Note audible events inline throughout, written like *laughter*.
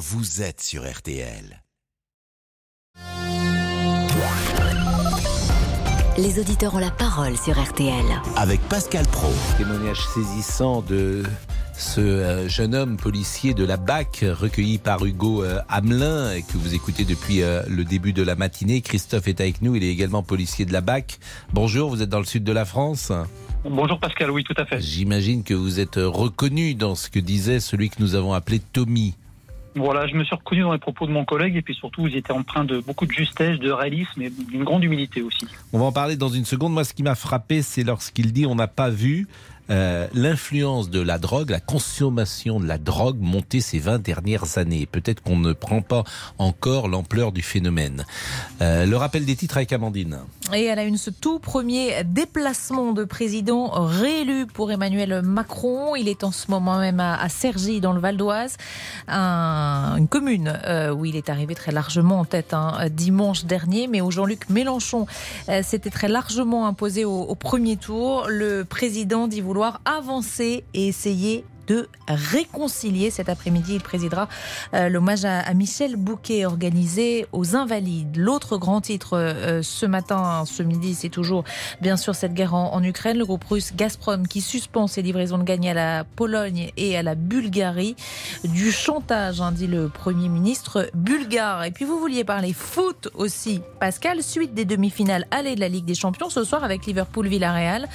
vous êtes sur RTL. Les auditeurs ont la parole sur RTL. Avec Pascal Pro. Témoignage saisissant de ce euh, jeune homme policier de la BAC recueilli par Hugo euh, Hamelin et que vous écoutez depuis euh, le début de la matinée. Christophe est avec nous, il est également policier de la BAC. Bonjour, vous êtes dans le sud de la France? Bonjour Pascal, oui tout à fait. J'imagine que vous êtes reconnu dans ce que disait celui que nous avons appelé Tommy. Voilà, je me suis reconnu dans les propos de mon collègue et puis surtout, vous étiez empreint de beaucoup de justesse, de réalisme et d'une grande humilité aussi. On va en parler dans une seconde. Moi, ce qui m'a frappé, c'est lorsqu'il dit on n'a pas vu euh, l'influence de la drogue, la consommation de la drogue monter ces 20 dernières années. Peut-être qu'on ne prend pas encore l'ampleur du phénomène. Euh, le rappel des titres avec Amandine. Et elle a une ce tout premier déplacement de président réélu pour Emmanuel Macron. Il est en ce moment même à, Cergy, dans le Val d'Oise, une commune euh, où il est arrivé très largement en tête hein, dimanche dernier. Mais où Jean-Luc Mélenchon s'était très largement imposé au, au premier tour. Le président dit vouloir avancer et essayer de réconcilier. Cet après-midi, il présidera euh, l'hommage à, Michel Bouquet organisé aux Invalides. L'autre grand titre euh, ce matin, ce midi, c'est toujours bien sûr cette guerre en, Ukraine. Le groupe russe Gazprom qui suspend ses livraisons de gagner à la Pologne et à la Bulgarie. Du chantage, hein, dit le Premier ministre bulgare. Et puis vous vouliez parler foot aussi, Pascal, suite des demi-finales allées de la Ligue des Champions ce soir avec Liverpool-Villarreal.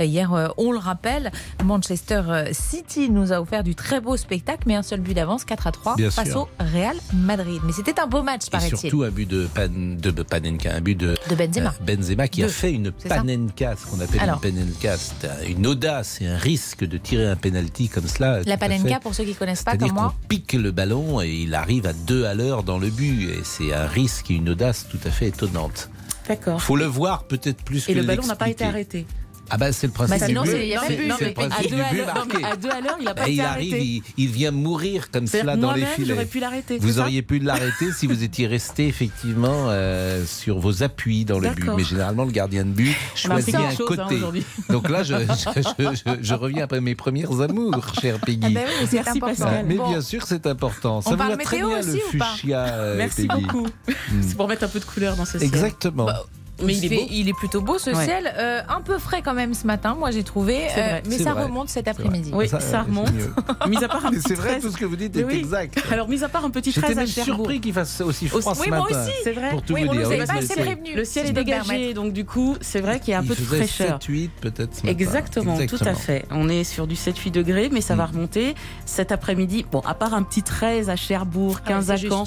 Euh, hier, on le rappelle, Manchester City nous nous a offert du très beau spectacle, mais un seul but d'avance, 4 à 3, face au Real Madrid. Mais c'était un beau match, paraît-il. Surtout un but de, de Panenka, un but de, de Benzema. Euh, Benzema qui a fait une Panenka, ce qu'on appelle une Panenka. C'est une audace et un risque de tirer un penalty comme cela. La Panenka, pour ceux qui ne connaissent pas, comme moi. On pique le ballon et il arrive à deux à l'heure dans le but. Et c'est un risque et une audace tout à fait étonnante. D'accord. Faut le voir peut-être plus et que Et le ballon n'a pas été arrêté. Ah ben c'est le principe bah sinon, du but. Il c'est le principe du but marqué. À deux à l'heure, il a pas Et il arrive, il, il, vient mourir comme cela dans les filets. j'aurais pu l'arrêter. Vous auriez pu l'arrêter si vous étiez resté effectivement euh, sur vos appuis dans le but. Mais généralement, le gardien de but choisit un côté. Hein, Donc là, *laughs* je, je, je, je, reviens après mes premières amours, cher Peggy. Ah ben oui, c'est important. Mais bien sûr, c'est important. Ça vous va très bien le fuchsia. Euh, Merci beaucoup. Hmm. C'est pour mettre un peu de couleur dans ce ciel. Exactement. Bah, mais il, est il, est plutôt beau ce ciel, euh, un peu frais quand même ce matin, moi j'ai trouvé, euh, mais ça remonte cet après-midi. Oui, ça, remonte. *laughs* mis à part un petit C'est vrai, tout ce que vous dites est exact. Alors, mis à part un petit 13 à Cherbourg. surpris qu'il fasse aussi froid ce oui, matin. Oui, moi aussi, c'est vrai. Pour tout oui, vous dire. Nous pas assez prévenu. Le ciel est dégagé, donc du coup, c'est vrai qu'il y a un peu de fraîcheur. 7-8 peut-être ce matin. Exactement, tout à fait. On est sur du 7-8 degrés, mais ça va mm. remonter cet après-midi. Bon, à part un petit 13 à Cherbourg, 15 ah à Caen.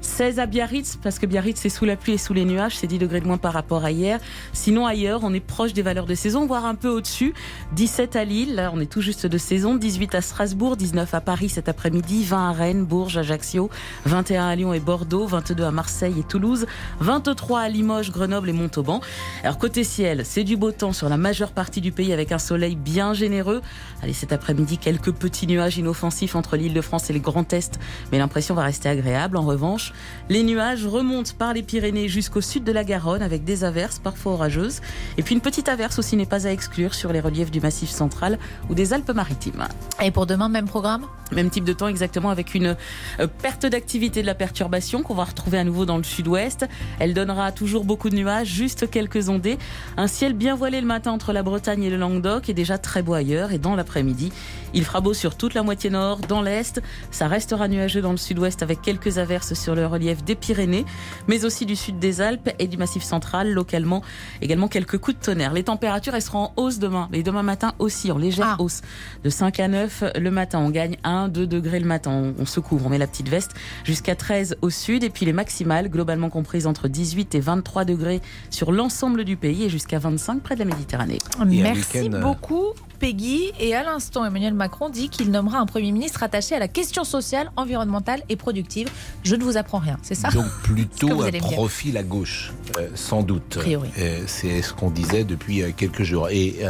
16 à Biarritz, parce que Biarritz c'est sous la pluie et sous les nuages, c'est 10 degrés de moins par rapport à hier. Sinon ailleurs, on est proche des valeurs de saison, voire un peu au-dessus. 17 à Lille, là on est tout juste de saison. 18 à Strasbourg, 19 à Paris cet après-midi, 20 à Rennes, Bourges, Ajaccio, 21 à Lyon et Bordeaux, 22 à Marseille et Toulouse, 23 à Limoges, Grenoble et Montauban. Alors côté ciel, c'est du beau temps sur la majeure partie du pays avec un soleil bien généreux. Allez, cet après-midi, quelques petits nuages inoffensifs entre l'île de France et le Grand Est, mais l'impression va rester agréable. En revanche, les nuages remontent par les Pyrénées jusqu'au sud de la Garonne avec des averses parfois orageuses. Et puis une petite averse aussi n'est pas à exclure sur les reliefs du Massif central ou des Alpes-Maritimes. Et pour demain, même programme? Même type de temps exactement avec une euh, perte d'activité de la perturbation qu'on va retrouver à nouveau dans le sud-ouest. Elle donnera toujours beaucoup de nuages, juste quelques ondées. Un ciel bien voilé le matin entre la Bretagne et le Languedoc et déjà très beau ailleurs. Et dans l'après-midi, il fera beau sur toute la moitié nord, dans l'est. Ça restera nuageux dans le sud-ouest avec quelques averses sur le relief des Pyrénées, mais aussi du sud des Alpes et du Massif central. Localement, également quelques coups de tonnerre. Les températures, elles seront en hausse demain, mais demain matin aussi en légère ah. hausse. De 5 à 9 le matin, on gagne 1, 2 degrés le matin. On, se couvre, on met la petite veste jusqu'à 13 au sud et puis les maximales, globalement comprises entre 18 et 23 degrés sur l'ensemble du pays et jusqu'à 25 près de la Méditerranée. Merci euh, beaucoup. Peggy. Et à l'instant, Emmanuel Macron dit qu'il nommera un Premier ministre attaché à la question sociale, environnementale et productive. Je ne vous apprends rien, c'est ça Donc plutôt *laughs* un profil à gauche, euh, sans doute. Euh, c'est ce qu'on disait depuis euh, quelques jours. Et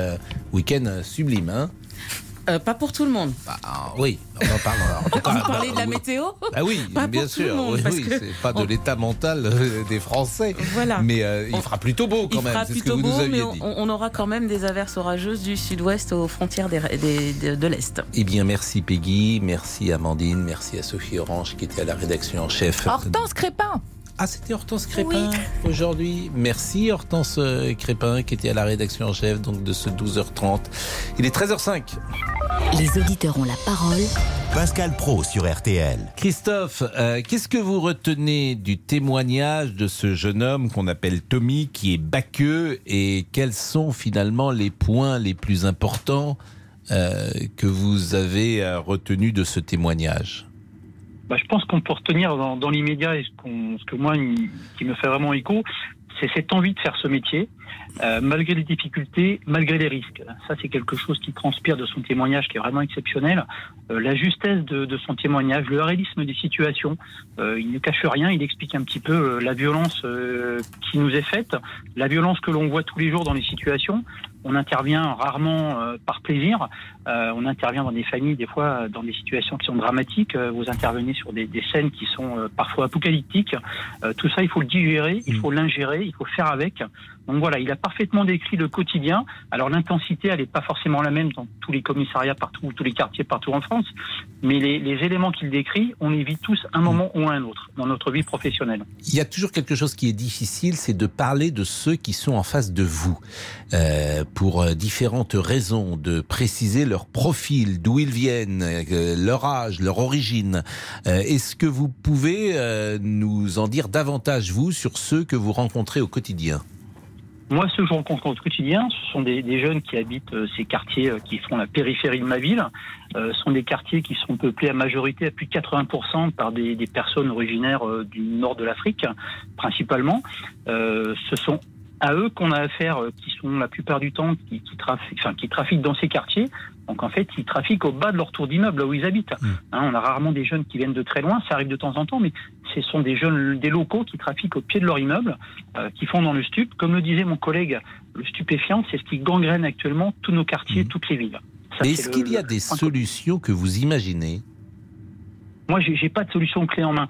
week-end sublime, hein euh, Pas pour tout le monde. Bah, oui, on en parle. En tout *laughs* cas, Vous parlez de la météo? Ah oui, bien sûr. oui, oui c'est pas de l'état mental euh, des Français. Voilà. Mais euh, il fera plutôt beau quand il même. Il fera plutôt beau, mais on, aura quand même des averses orageuses du sud-ouest aux frontières de l'Est. Eh bien, merci Peggy, merci Amandine, merci à Sophie Orange qui était à la rédaction en chef. Hortense Crépin ah, c'était Hortense Crépin aujourd'hui. Merci Hortense euh, Crépin qui était à la rédaction en chef donc de ce 12h30. Il est 13h05. Les auditeurs ont la parole. Pascal Pro sur RTL. Christophe, euh, qu'est-ce que vous retenez du témoignage de ce jeune homme qu'on appelle Tommy qui est baqueux et quels sont finalement les points les plus importants euh, que vous avez retenus de ce témoignage? Bah, je pense qu'on peut retenir dans, dans l'immédiat et ce, ce, que moi qui me fait vraiment écho, c'est cette envie de faire ce métier, euh, malgré les difficultés, malgré les risques. Ça, c'est quelque chose qui transpire de son témoignage, qui est vraiment exceptionnel. Euh, la justesse de, de, son témoignage, le réalisme des situations. Euh, il ne cache rien, il explique un petit peu euh, la violence euh, qui nous est faite, la violence que l'on voit tous les jours dans les situations. On intervient rarement par plaisir. on intervient dans des familles, des fois, dans des situations qui sont dramatiques. vous intervenez sur des, scènes qui sont parfois apocalyptiques. tout ça, il faut le digérer, il faut l'ingérer, il faut faire avec. Donc voilà, il a parfaitement décrit le quotidien. Alors l'intensité, elle n'est pas forcément la même dans tous les commissariats partout, tous les quartiers partout en France, mais les, éléments qu'il décrit, on les vit tous un moment ou un autre dans notre vie professionnelle. Il y a toujours quelque chose qui est difficile, c'est de parler de ceux qui sont en face de vous, euh, pour euh, différentes raisons, de préciser leur profil, d'où ils viennent, euh, leur âge, leur origine. Est-ce que vous pouvez nous en dire davantage, vous, sur ceux que vous rencontrez au quotidien? Moi, ceux que je rencontre au quotidien, ce sont des, jeunes qui habitent euh, ces quartiers euh, qui font la périphérie de ma ville. Euh, ce sont des quartiers qui sont peuplés à majorité à plus de 80% par des, des personnes originaires du nord de l'Afrique, principalement. ce sont à eux qu'on a affaire, qui sont la plupart du temps qui, qui, trafiquent, enfin, qui trafiquent dans ces quartiers. Donc en fait, ils trafiquent au bas de leur tour d'immeuble, là où ils habitent. Mmh. Hein, on a rarement des jeunes qui viennent de très loin, ça arrive de temps en temps, mais ce sont des jeunes, des locaux qui trafiquent au pied de leur immeuble, euh, qui font dans le stup. Comme le disait mon collègue, le stupéfiant, c'est ce qui gangrène actuellement tous nos quartiers, mmh. toutes les villes. Est-ce qu'il y a des solutions que vous imaginez? Moi, j'ai pas de solution clé en main.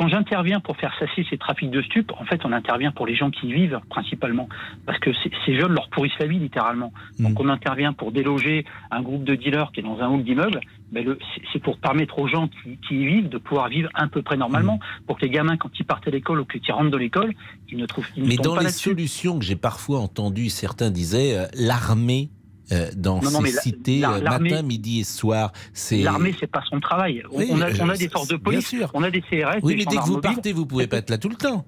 Quand j'interviens pour faire cesser ces trafics de stupes, en fait, on intervient pour les gens qui y vivent principalement, parce que ces jeunes leur pourrissent la vie littéralement. Mmh. Donc, on intervient pour déloger un groupe de dealers qui est dans un hall d'immeuble. Mais c'est pour permettre aux gens qui, y vivent de pouvoir vivre un peu près normalement, mmh. pour que les gamins, quand ils partent à l'école ou qu'ils rentrent de l'école, ils ne trouvent. Ils Mais dans les solutions que j'ai parfois entendues, certains disaient euh, l'armée euh, dans ces cités euh, matin, midi et soir. L'armée, c'est pas son travail. on, a, on, a, des forces de police, on a des CRS. Oui, mais dès que vous partez, vous pouvez pas être là tout le temps.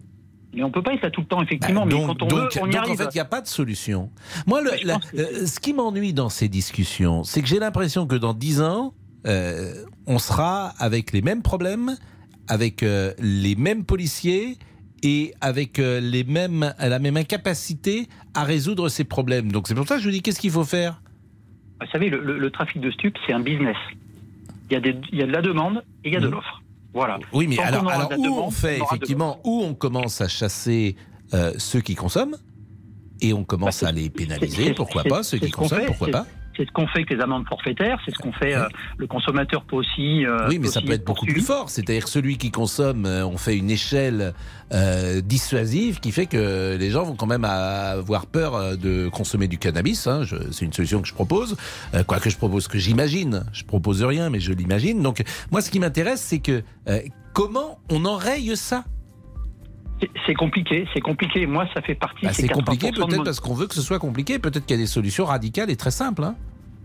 Mais on peut pas être là tout le temps, effectivement. Bah, mais quand on veut, on y donc en fait, il n'y a pas de solution. Moi, le, euh, ce qui m'ennuie dans ces discussions, c'est que j'ai l'impression que dans dix ans, on sera avec les mêmes problèmes, avec les mêmes policiers et avec euh, les mêmes, la même incapacité à résoudre ces problèmes. Donc c'est pour ça que je vous dis qu'est-ce qu'il faut faire? Vous savez, le, trafic de stupes, c'est un business. Il y, a des, il y a de la demande et il y a de mmh. l'offre. Voilà. Oui, mais alors, alors où on fait effectivement, où on commence à chasser euh, ceux qui consomment et on commence bah, à les pénaliser, pourquoi pas, ceux qui consomment, pourquoi pas c'est ce qu'on fait avec les amendes forfaitaires, c'est ce qu'on fait. Euh, le consommateur peut aussi. Euh, oui, mais ça peut être beaucoup plus fort. C'est-à-dire celui qui consomme, euh, on fait une échelle dissuasive qui fait que les gens vont quand même avoir peur de consommer du cannabis. Hein. C'est une solution que je propose. quoi que je propose, que j'imagine. Je propose rien, mais je l'imagine. Donc moi, ce qui m'intéresse, c'est que comment on enraye ça? C'est compliqué, c'est compliqué. Moi, ça fait partie. Bah, c'est compliqué peut-être parce qu'on veut que ce soit compliqué. Peut-être qu'il y a des solutions radicales et très simples. Hein.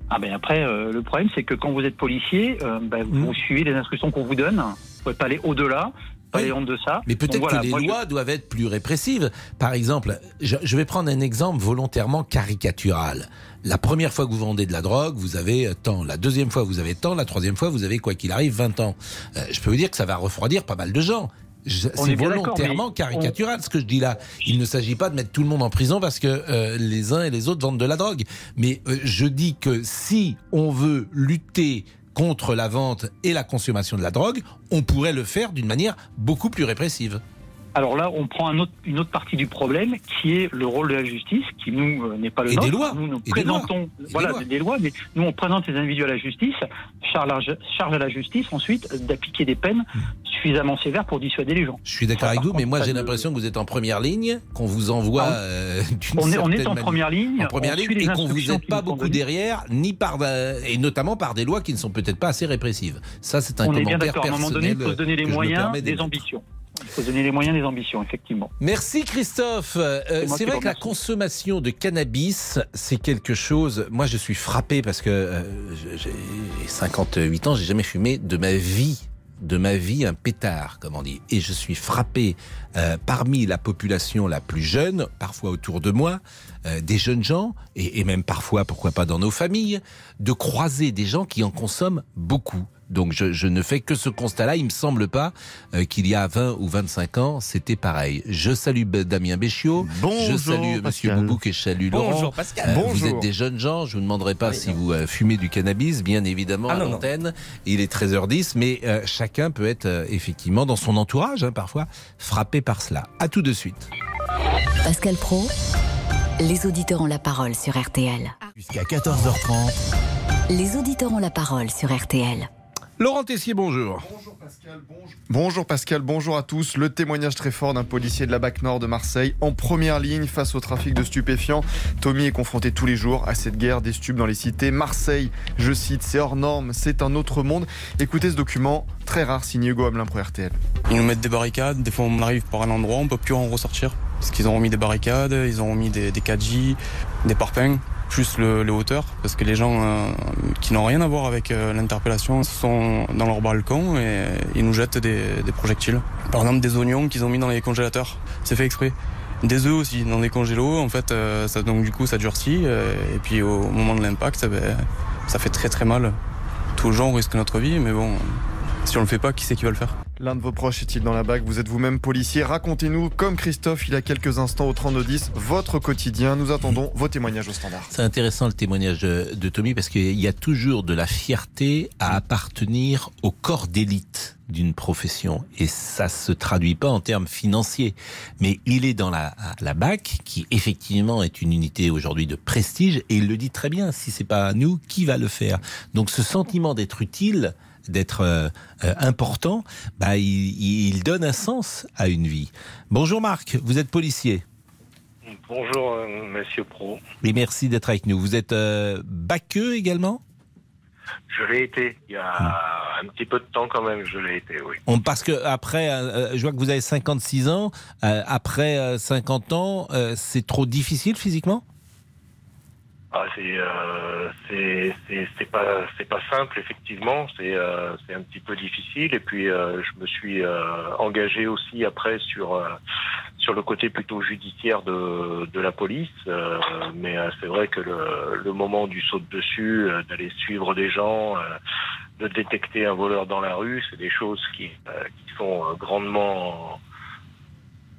ah ben après, euh, le problème c'est que quand vous êtes policier, euh, ben, vous mmh. suivez les instructions qu'on vous donne. Vous pouvez pas aller au-delà. Pas aller en deçà. Mais peut-être que les lois doivent être plus répressives. Par exemple, je, vais prendre un exemple volontairement caricatural. La première fois que vous vendez de la drogue, vous avez tant. La deuxième fois, vous avez tant. La troisième fois, vous avez, quoi qu'il arrive, 20 ans. Euh, je peux vous dire que ça va refroidir pas mal de gens. C'est volontairement caricatural ce que je dis là. Il ne s'agit pas de mettre tout le monde en prison parce que euh, les uns et les autres vendent de la drogue. Mais euh, je dis que si on veut lutter contre la vente et la consommation de la drogue, on pourrait le faire d'une manière beaucoup plus répressive. Alors là, on prend un autre, une autre partie du problème qui est le rôle de la justice, qui nous euh, n'est pas le Et nôtre. des lois. Nous, nous Et des présentons lois. Et des voilà lois. des lois, mais nous on présente les individus à la justice, charge, charge à la justice ensuite d'appliquer des peines Hmm. suffisamment sévères pour dissuader les gens. Je suis d'accord avec vous, mais moi j'ai de- l'impression que vous êtes en première ligne, qu'on vous envoie Ah. euh, On est, on est en manière- première ligne, en première ligne et qu'on vous aide pas beaucoup derrière, ni par euh, et notamment par des lois qui ne sont peut-être pas assez répressives. Ça, c'est un On est commentaire bien d'accord. À un moment donné, il faut se donner les moyens des ambitions. Il faut donner les moyens des ambitions, effectivement. Merci Christophe. Euh, C'est vrai que la consommation de cannabis, c'est quelque chose. Moi, je suis frappé parce que euh, j'ai 58 ans, j'ai jamais fumé de ma vie, de ma vie un pétard, comme on dit. Et je suis frappé euh, parmi la population la plus jeune, parfois autour de moi, euh, des jeunes gens et, et même parfois, pourquoi pas dans nos familles, de croiser des gens qui en consomment beaucoup. Donc je, je ne fais que ce constat-là. Il me semble pas euh, qu'il y a 20 ou 25 ans, c'était pareil. Je salue Damien Béchiot. Bonjour, je salue Monsieur. Boubouk et je salue Laurent. Bonjour Pascal. Euh, Bonjour. Vous êtes des jeunes gens, je vous demanderai pas si vous euh, fumez du cannabis, bien évidemment, Ah, à l'antenne. Il est 13h10, mais euh, chacun peut être euh, effectivement dans son entourage, hein, parfois, frappé par cela. À tout de suite. Pascal Pro, les auditeurs ont la parole sur RTL. Jusqu'à 14h30, Les auditeurs ont la parole sur RTL. Laurent Tessier, bonjour. Bonjour Pascal, bonjour à tous. Le témoignage très fort d'un policier de la BAC Nord de Marseille en première ligne face au trafic de stupéfiants. Tommy est confronté tous les jours à cette guerre des stupes dans les cités. Marseille, je cite, c'est hors norme, c'est un autre monde. Écoutez ce document très rare signé Hugo Hamelin pour RTL. Ils nous mettent des barricades, des fois on arrive par un endroit, on peut plus en ressortir. Parce qu'ils ont remis des barricades, ils ont remis des, des 4J, des parpaings, plus le, les hauteurs. Parce que les gens euh, qui n'ont rien à voir avec euh, l'interpellation sont dans leur balcon et ils nous jettent des, projectiles. Par exemple des oignons qu'ils ont mis dans les congélateurs, c'est fait exprès. Des œufs aussi dans des congélos, en fait, euh, ça, donc du coup ça durcit et puis au moment de l'impact, eh ben, ça fait très très mal. Tout le gens risque notre vie, mais bon, si on le fait pas, qui c'est qui va le faire? L'un de vos proches est-il dans la BAC Vous êtes vous-même policier. Racontez-nous, comme Christophe il y a quelques instants au 3210, votre quotidien. Nous attendons vos témoignages au standard. C'est intéressant le témoignage de, de Tommy parce qu'il y a toujours de la fierté à appartenir au corps d'élite d'une profession et ça se traduit pas en termes financiers mais il est dans la, la BAC qui effectivement est une unité aujourd'hui de prestige et il le dit très bien si c'est pas nous qui va le faire? Donc ce sentiment d'être utile d'être euh, euh, important bah il, il donne un sens à une vie bonjour Marc vous êtes policier Bonjour, euh, Monsieur Pro. et merci d'être avec nous. Vous êtes baqueux également? Je l'ai été il y a un petit peu de temps quand même. Je l'ai été, oui. On, Parce que après, je vois que vous avez 56 ans. après euh, 50 ans, c'est trop difficile physiquement? Ah, c'est euh, c'est pas c'est pas simple effectivement. C'est euh, c'est un petit peu difficile. Et puis euh, je me suis euh, engagé aussi après sur euh, sur le côté plutôt judiciaire de de la police. Euh, mais c'est vrai que le le moment du saut de dessus, d'aller suivre des gens. de détecter un voleur dans la rue, c'est des choses qui, qui sont grandement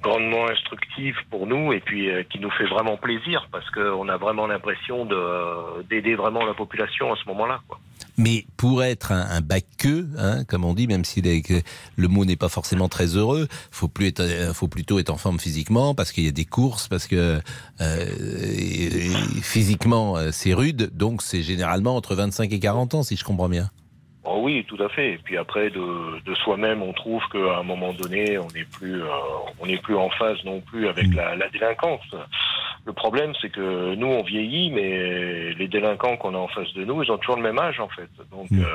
grandement instructives pour nous et puis euh, qui nous fait vraiment plaisir parce qu'on a vraiment l'impression de d'aider vraiment la population à ce moment-là. Mais pour être un, un baqueux, hein, comme on dit, même si le mot n'est pas forcément très heureux, faut euh, faut plutôt être en forme physiquement parce qu'il y a des courses, parce que euh, physiquement euh, c'est rude, donc c'est généralement entre 25 et 40 ans, si je comprends bien. Oh oui, tout à fait. Et puis après, de, de soi-même, on trouve qu'à un moment donné, on n'est plus, euh, on n'est plus en phase non plus avec la, la délinquance. Le problème, c'est que nous, on vieillit, mais les délinquants qu'on a en face de nous, ils ont toujours le même âge, en fait. Donc, Mm. euh,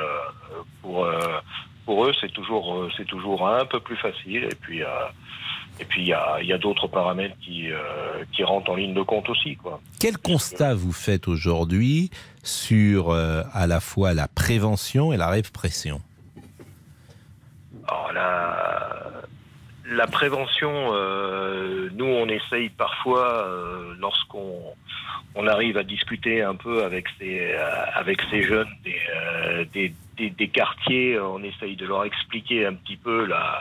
pour euh, pour eux, c'est toujours, c'est toujours un peu plus facile. Et puis, et puis, il y a, il y a d'autres paramètres qui, qui rentrent en ligne de compte aussi, quoi. Quel constat vous faites aujourd'hui sur euh, à la fois la prévention et la répression. Alors la, la prévention, euh, nous on essaye parfois euh, lorsqu'on on arrive à discuter un peu avec ces avec ces jeunes des, des, des, quartiers, on essaye de leur expliquer un petit peu la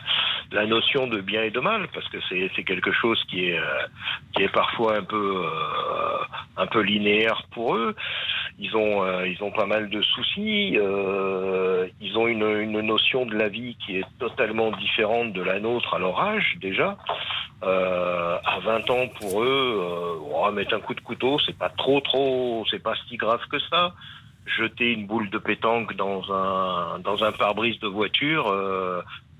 la notion de bien et de mal parce que c'est quelque chose qui est qui est parfois un peu un peu linéaire pour eux ils ont, euh, ils ont pas mal de soucis. Euh, ils ont une, une, notion de la vie qui est totalement différente de la nôtre à leur âge déjà. Euh, à 20 ans pour eux, on va mettre un coup de couteau, c'est pas trop trop, c'est pas si grave que ça. Jeter une boule de pétanque dans un dans un pare-brise de voiture,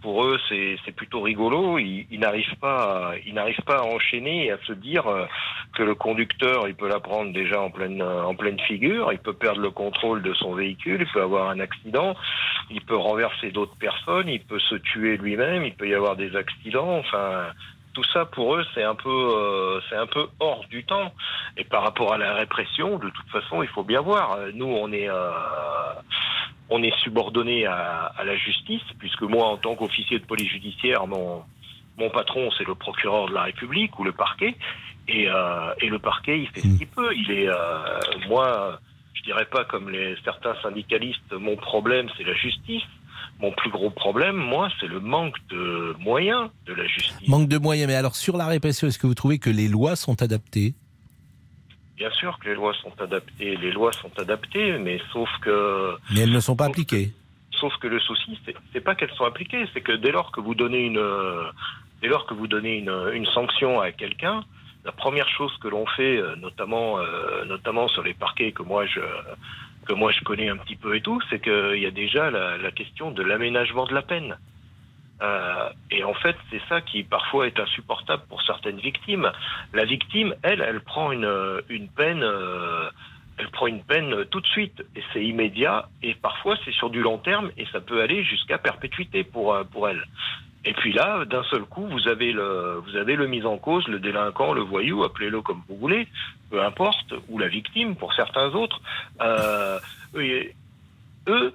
pour eux, c'est plutôt rigolo. Ils, n'arrivent pas, à, ils n'arrivent pas à enchaîner et à se dire euh, que le conducteur, il peut la prendre déjà en pleine, en pleine figure. Il peut perdre le contrôle de son véhicule. Il peut avoir un accident. Il peut renverser d'autres personnes. Il peut se tuer lui-même. Il peut y avoir des accidents. Enfin, tout ça pour eux c'est un peu euh, c'est un peu hors du temps et par rapport à la répression de toute façon il faut bien voir nous on est euh, on est subordonné à, la justice, puisque moi, en tant qu'officier de police judiciaire, mon, mon patron, c'est le procureur de la République ou le parquet, et, euh, le parquet, il fait ce qu'il peut. Il est, euh, moi, je dirais pas comme les certains syndicalistes, mon problème, c'est la justice. Mon plus gros problème, moi, c'est le manque de moyens de la justice. Manque de moyens, mais alors sur la répression, est-ce que vous trouvez que les lois sont adaptées? Bien sûr que les lois sont adaptées, les lois sont adaptées, mais sauf que. Mais elles ne sont pas appliquées. sauf que le souci, c'est pas qu'elles sont appliquées, c'est que dès lors que vous donnez une, dès lors que vous donnez une, une sanction à quelqu'un, la première chose que l'on fait, euh, notamment, euh, notamment sur les parquets que moi je, que moi je connais un petit peu et tout, c'est qu'il y a déjà la, question de l'aménagement de la peine. Euh, et en fait, c'est ça qui parfois est insupportable pour certaines victimes. La victime, elle, elle prend une, une peine, euh, elle prend une peine tout de suite, et c'est immédiat, et parfois c'est sur du long terme, et ça peut aller jusqu'à perpétuité pour euh, pour elle. Et puis là, d'un seul coup, vous avez le, vous avez le mis en cause, le délinquant, le voyou, appelez-le comme vous voulez, peu importe, ou la victime pour certains autres. Euh, eux,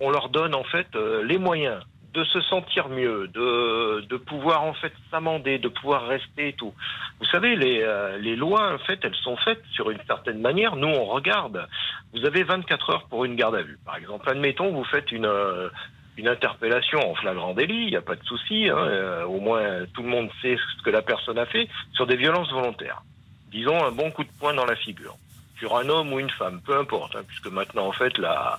on leur donne en fait les moyens de se sentir mieux, de, de pouvoir en fait s'amender, de pouvoir rester et tout. Vous savez, les, euh, les lois, en fait, elles sont faites sur une certaine manière. Nous, on regarde. Vous avez 24 heures pour une garde à vue. Par exemple, admettons, vous faites une, euh, une interpellation en flagrant délit, il n'y a pas de souci. Hein, euh, au moins, tout le monde sait ce que la personne a fait sur des violences volontaires. Disons un bon coup de poing dans la figure sur un homme ou une femme, peu importe, hein, puisque maintenant en fait la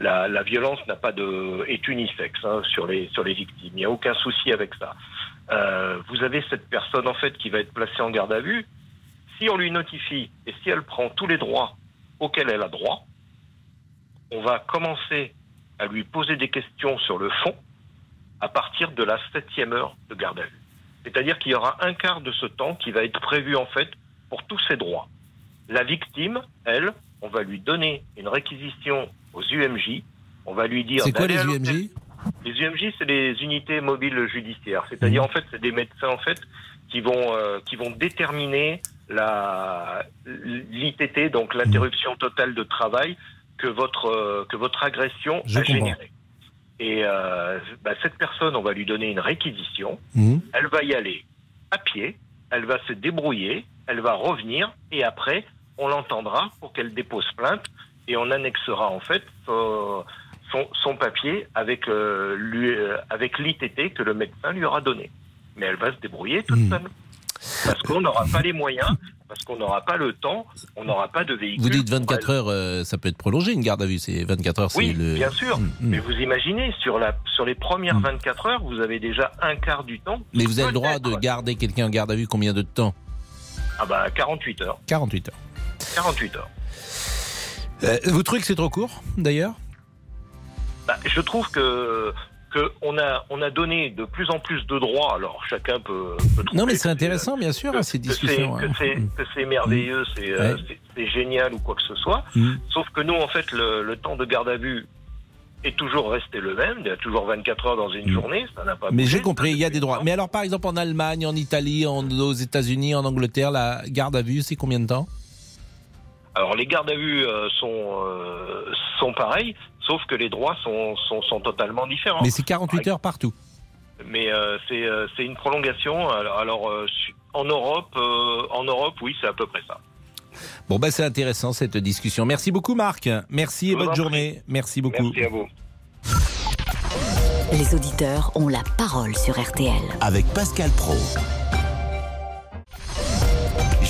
la, violence n'a pas de est unisexe hein, sur les sur les victimes. Il n'y a aucun souci avec ça. Euh, vous avez cette personne en fait qui va être placée en garde à vue. Si on lui notifie et si elle prend tous les droits auxquels elle a droit, on va commencer à lui poser des questions sur le fond à partir de la septième heure de garde à vue. C'est-à-dire qu'il y aura un quart de ce temps qui va être prévu en fait pour tous ses droits. La victime, elle, on va lui donner une réquisition aux UMJ. On va lui dire. C'est quoi les UMJ Les UMJ, c'est les unités mobiles judiciaires. C'est-à-dire, mmh. en fait, c'est des médecins, en fait, qui vont, euh, qui vont déterminer la l'ITT, donc l'interruption totale de travail que votre euh, que votre agression a généré. Et euh, bah, cette personne, on va lui donner une réquisition. Mmh. Elle va y aller à pied. Elle va se débrouiller. Elle va revenir et après, on l'entendra pour qu'elle dépose plainte et on annexera en fait son, son, papier avec, euh, euh, avec l'ITT que le médecin lui aura donné. Mais elle va se débrouiller toute hmm. seule. Parce qu'on n'aura pas les moyens, parce qu'on n'aura pas le temps, on n'aura pas de véhicule. Vous dites 24 heures, euh, ça peut être prolongé une garde à vue, c'est 24 heures. Oui, le... bien sûr. Hmm, hmm. Mais vous imaginez, sur, la, sur les premières 24 heures, vous avez déjà un quart du temps. Mais vous avez le droit de garder quelqu'un en garde à vue combien de temps? Ah bah 48 heures. 48 heures. 48 heures. Euh, vous trouvez que c'est trop court, d'ailleurs? Bah, Je trouve que qu'on a, on a donné de plus en plus de droits. Alors chacun peut. non, mais c'est intéressant, bien sûr, ces discussions. Que c'est merveilleux, mm. euh, c'est génial ou quoi que ce soit. Mm. Sauf que nous, en fait, le, temps de garde à vue est toujours resté le même. Il y a toujours 24 heures dans une mm. journée. Ça n'a pas. Mais j'ai compris, il y a des droits. Mais alors, par exemple, en Allemagne, en Italie, aux États-Unis, en Angleterre, la garde à vue, c'est combien de temps? Alors les gardes à vue euh, sont euh, sont pareils, sauf que les droits sont, sont, sont totalement différents. Mais c'est 48 heures partout. Mais euh, c'est une prolongation. Alors, en Europe, en Europe, oui, c'est à peu près ça. Bon ben c'est intéressant cette discussion. Merci beaucoup Marc. Merci et bonne journée. Merci beaucoup. Merci à vous. Les auditeurs ont la parole sur RTL. Avec Pascal Pro.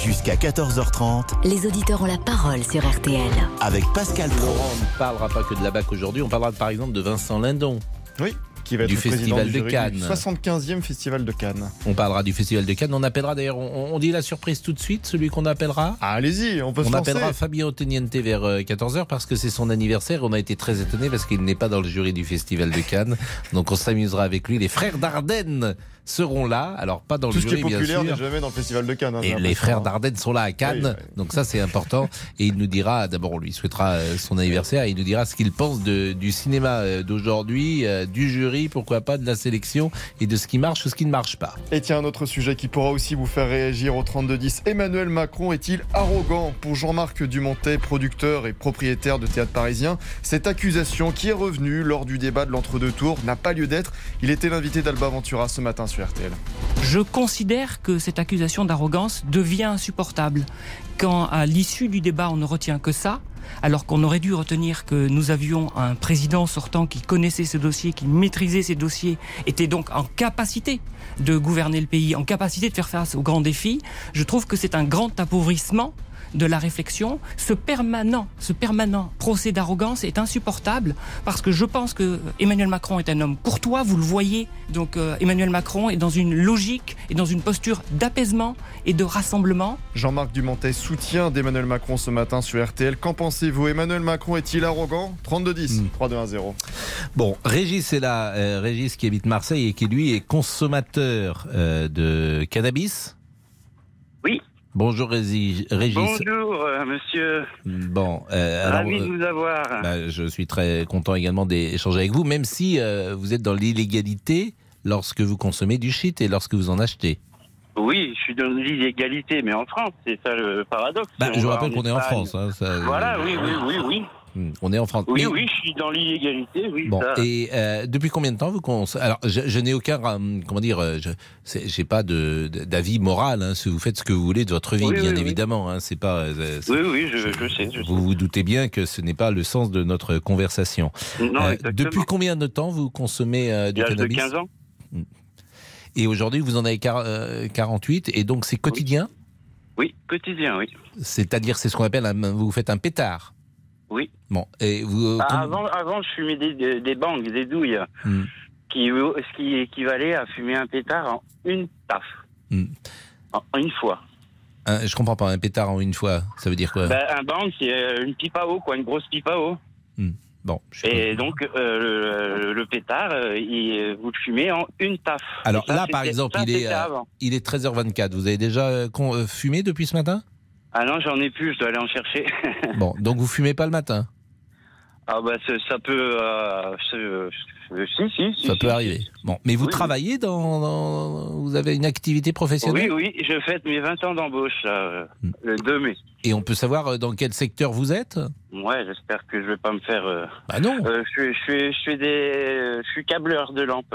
Jusqu'à 14h30 Les auditeurs ont la parole sur RTL. avec Pascal Pro. Laurent, on ne parlera pas que de la BAC aujourd'hui, on parlera par exemple de Vincent Lindon. Oui, qui va être Du Festival du de Cannes. du 75e Festival de Cannes. On parlera du Festival de Cannes, on appellera d'ailleurs, on, on dit la surprise tout de suite, celui qu'on appellera Ah, allez-y, on peut On se appellera Fabien Oteniente vers 14h parce que c'est son anniversaire. On a été très étonnés parce qu'il n'est pas dans le jury du Festival de Cannes. Donc on s'amusera avec lui. Les frères Dardenne seront là. Alors pas dans Tout le jury, bien sûr. n'est jamais dans le Festival de Cannes. hein, Et les frères hein. Dardenne sont là à Cannes, Oui, oui. donc ça c'est important. Et il nous dira, d'abord on lui souhaitera euh, son anniversaire, et il nous dira ce qu'il pense de, du cinéma euh, d'aujourd'hui, euh, du jury, pourquoi pas de la sélection, et de ce qui marche ou ce qui ne marche pas. Et tiens, un autre sujet qui pourra aussi vous faire réagir au 3210. Emmanuel Macron est-il arrogant Pour Jean-Marc Dumontet, producteur et propriétaire de théâtre parisien, cette accusation qui est revenue lors du débat de l'entre-deux tours n'a pas lieu d'être. Il était l'invité d'Alba Ventura ce matin Je considère que cette accusation d'arrogance devient insupportable. Quand à l'issue du débat on ne retient que ça, alors qu'on aurait dû retenir que nous avions un président sortant qui connaissait ce dossier, qui maîtrisait ces dossiers, était donc en capacité de gouverner le pays, en capacité de faire face aux grands défis, je trouve que c'est un grand appauvrissement de la réflexion. Ce permanent, ce permanent procès d'arrogance est insupportable parce que je pense que Emmanuel Macron est un homme courtois, vous le voyez. Donc euh, Emmanuel Macron est dans une logique et dans une posture d'apaisement et de rassemblement. Jean-Marc Dumontet soutient d'Emmanuel Macron ce matin sur RTL. Qu'en pensez-vous? Emmanuel Macron est-il arrogant? 3210, Mm. 3210. Bon, Régis est là, euh, Régis qui habite Marseille et qui lui est consommateur euh, de cannabis? Oui. Bonjour Régis. Bonjour, euh, monsieur. Bon, euh, alors, Ravi euh, de vous avoir. bah, je suis très content également d'échanger avec vous, même si euh, vous êtes dans l'illégalité lorsque vous consommez du shit et lorsque vous en achetez. Oui, je suis dans l'illégalité, mais en France, c'est ça le paradoxe. Bah, je vous rappelle qu'on est en. France. hein, ça- Voilà, oui, oui, oui, oui. Hmm, On est en France. Oui, Mais- oui, je suis dans l'illégalité, oui. Bon, ça. et euh, depuis combien de temps vous consommez Alors, je, je n'ai aucun, euh, comment dire, euh, je j'ai pas d'avis moral. Hein, si vous faites ce que vous voulez de votre vie, Oui, bien oui, évidemment. Hein, c'est pas. euh, Oui, oui, je, je sais. Je Vous vous doutez bien que ce n'est pas le sens de notre conversation. Non, Euh, depuis combien de temps vous consommez du L'âge de cannabis 15 ans Et aujourd'hui, vous en avez quar- euh, 48, et donc c'est quotidien? Oui, quotidien, oui. C'est-à-dire, c'est ce qu'on appelle, un, vous faites un pétard Oui. Bon, et vous... Ah, avant, avant, je fumais des, des, des bangs, des douilles, Hmm. qui, ce qui équivalait à fumer un pétard en une taf. Hmm. En en une fois. un- je comprends pas, un pétard en une fois, ça veut dire quoi? Ben, un bang, c'est euh, une pipe à eau, quoi, une grosse pipe à eau. Bon, je suis Et donc, euh, le, le pétard, euh, il- vous le fumez en une taf. Alors ça, là, par exemple, ça, il est, euh, il est 13h24. Vous avez déjà euh, euh, fumé depuis ce matin? Ah non, j'en ai plus, je dois aller en chercher. *laughs* Bon, donc vous fumez pas le matin ah bah, ça, peut... euh, euh, si, si, si. Ça peut arriver. Bon, mais vous Oui, oui. travaillez dans, dans- Vous avez une activité Oui, professionnelle oui, je fête mes 20 ans d'embauche, là, Hmm. le 2 mai. Et on peut savoir euh, dans quel secteur vous êtes Ouais, j'espère que je vais pas me faire... euh, Bah non je, suis, je, suis, je, suis des, je suis câbleur de lampes.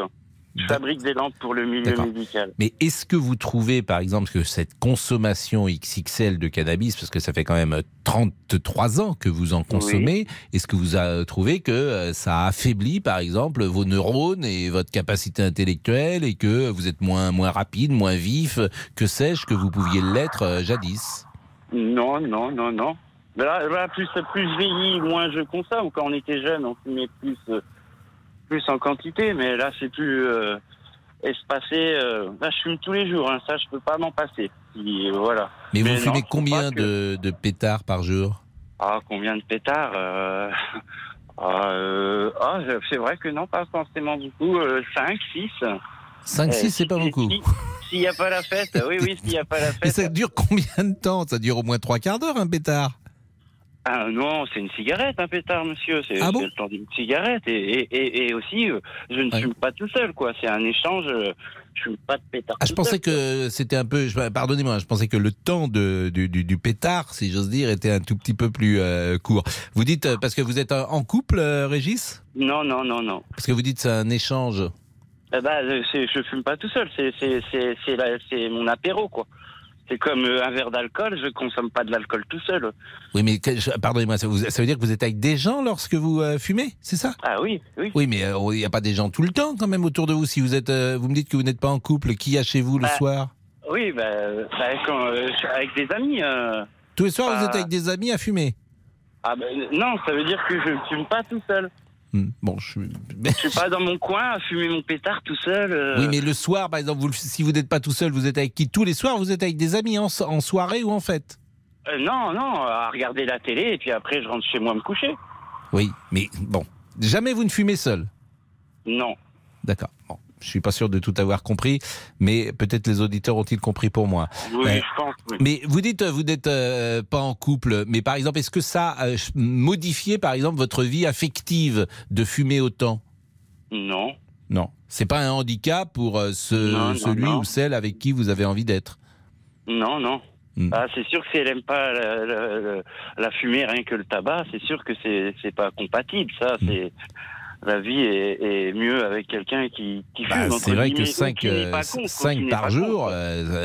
Fabrique des lampes pour le milieu médical. Mais est-ce que vous trouvez, par exemple, que cette consommation XXL de cannabis, parce que ça fait quand même 33 ans que vous en consommez, est-ce que vous avez trouvé que euh, ça affaiblit, par exemple, vos neurones et votre capacité intellectuelle et que vous êtes moins, moins rapide, moins vif, que sais-je, que vous pouviez l'être euh, jadis? Non, non, non, non. Mais Là, là, plus, plus je vieillis, moins je consomme. Quand on était jeune, on fumait plus, euh, plus en quantité, mais là, c'est plus euh, espacé. euh, là, je fume tous les jours, hein, ça, je peux pas m'en passer. Voilà. Mais vous non, fumez combien que- de, de pétards par jour? Ah, combien de pétards euh, *laughs* ah, ah, c'est vrai que non, pas forcément beaucoup. 5, 6. 5, 6, c'est pas beaucoup. S'il n'y a pas la fête, oui, oui, s'il n'y a pas la *laughs* Et fête. ça dure combien de temps? Ça dure au moins trois quarts d'heure, un pétard Ah non, c'est une cigarette, un pétard, monsieur. C'est Ah bon le temps d'une cigarette. Et, et, et, et aussi, euh, je ne Ouais. fume pas tout seul, quoi. C'est un échange. euh, je fume pas de pétard. Ah, je pensais seul, que c'était un peu. Pardonnez-moi, je pensais que le temps de, du, du, du pétard, si j'ose dire, était un tout petit peu plus euh, court. Vous dites euh, parce que vous êtes en couple, Régis? Non, non, non, non. Parce que vous dites c'est un échange. Eh ben, je fume pas tout seul. C'est mon apéro, quoi. C'est comme euh, un verre d'alcool. Je consomme pas de l'alcool tout seul. Oui, mais pardonnez-moi, ça, ça veut dire que vous êtes avec des gens lorsque vous euh, fumez, c'est ça? Ah oui, oui. Oui, mais euh, il n'y a pas des gens tout le temps quand même autour de vous. Si vous êtes, euh, vous me dites que vous n'êtes pas en couple, qui a chez vous le Bah, soir? Oui, bah, bah, quand, euh, je suis avec des amis. euh. Tous les soirs, vous êtes avec des amis à fumer? Ah, bah, non, ça veut dire que je ne fume pas tout seul. Hmm, Bon, je... Je suis pas dans mon coin à fumer mon pétard tout seul. euh. Oui, mais le soir, par exemple, vous, si vous n'êtes pas tout seul, vous êtes avec qui Tous les soirs, vous êtes avec des amis en, so- en soirée ou en fête Euh, non, non, à regarder la télé et puis après je rentre chez moi me coucher. Oui, mais bon, jamais vous ne fumez seul. Non. D'accord. Bon, je suis pas sûr de tout avoir compris, mais peut-être les auditeurs ont-ils compris pour moi. Oui, Euh, je pense. oui. Mais vous dites, vous n'êtes euh, pas en couple, mais par exemple, est-ce que ça a euh, modifié, par exemple, votre vie affective de fumer autant? Non. Non. C'est pas un handicap pour ce, Non, non, celui non. ou celle avec qui vous avez envie d'être? Non, non. Hmm. Ah, c'est sûr que si elle aime pas la, la- la- la fumée, rien que le tabac, c'est sûr que c'est pas compatible. Ça, Hmm. c'est la vie est, est mieux avec quelqu'un qui, qui fume. Bah, c'est vrai que guillemets, ou 5, qui n'est pas con, quoi, qui n'est par jour. euh,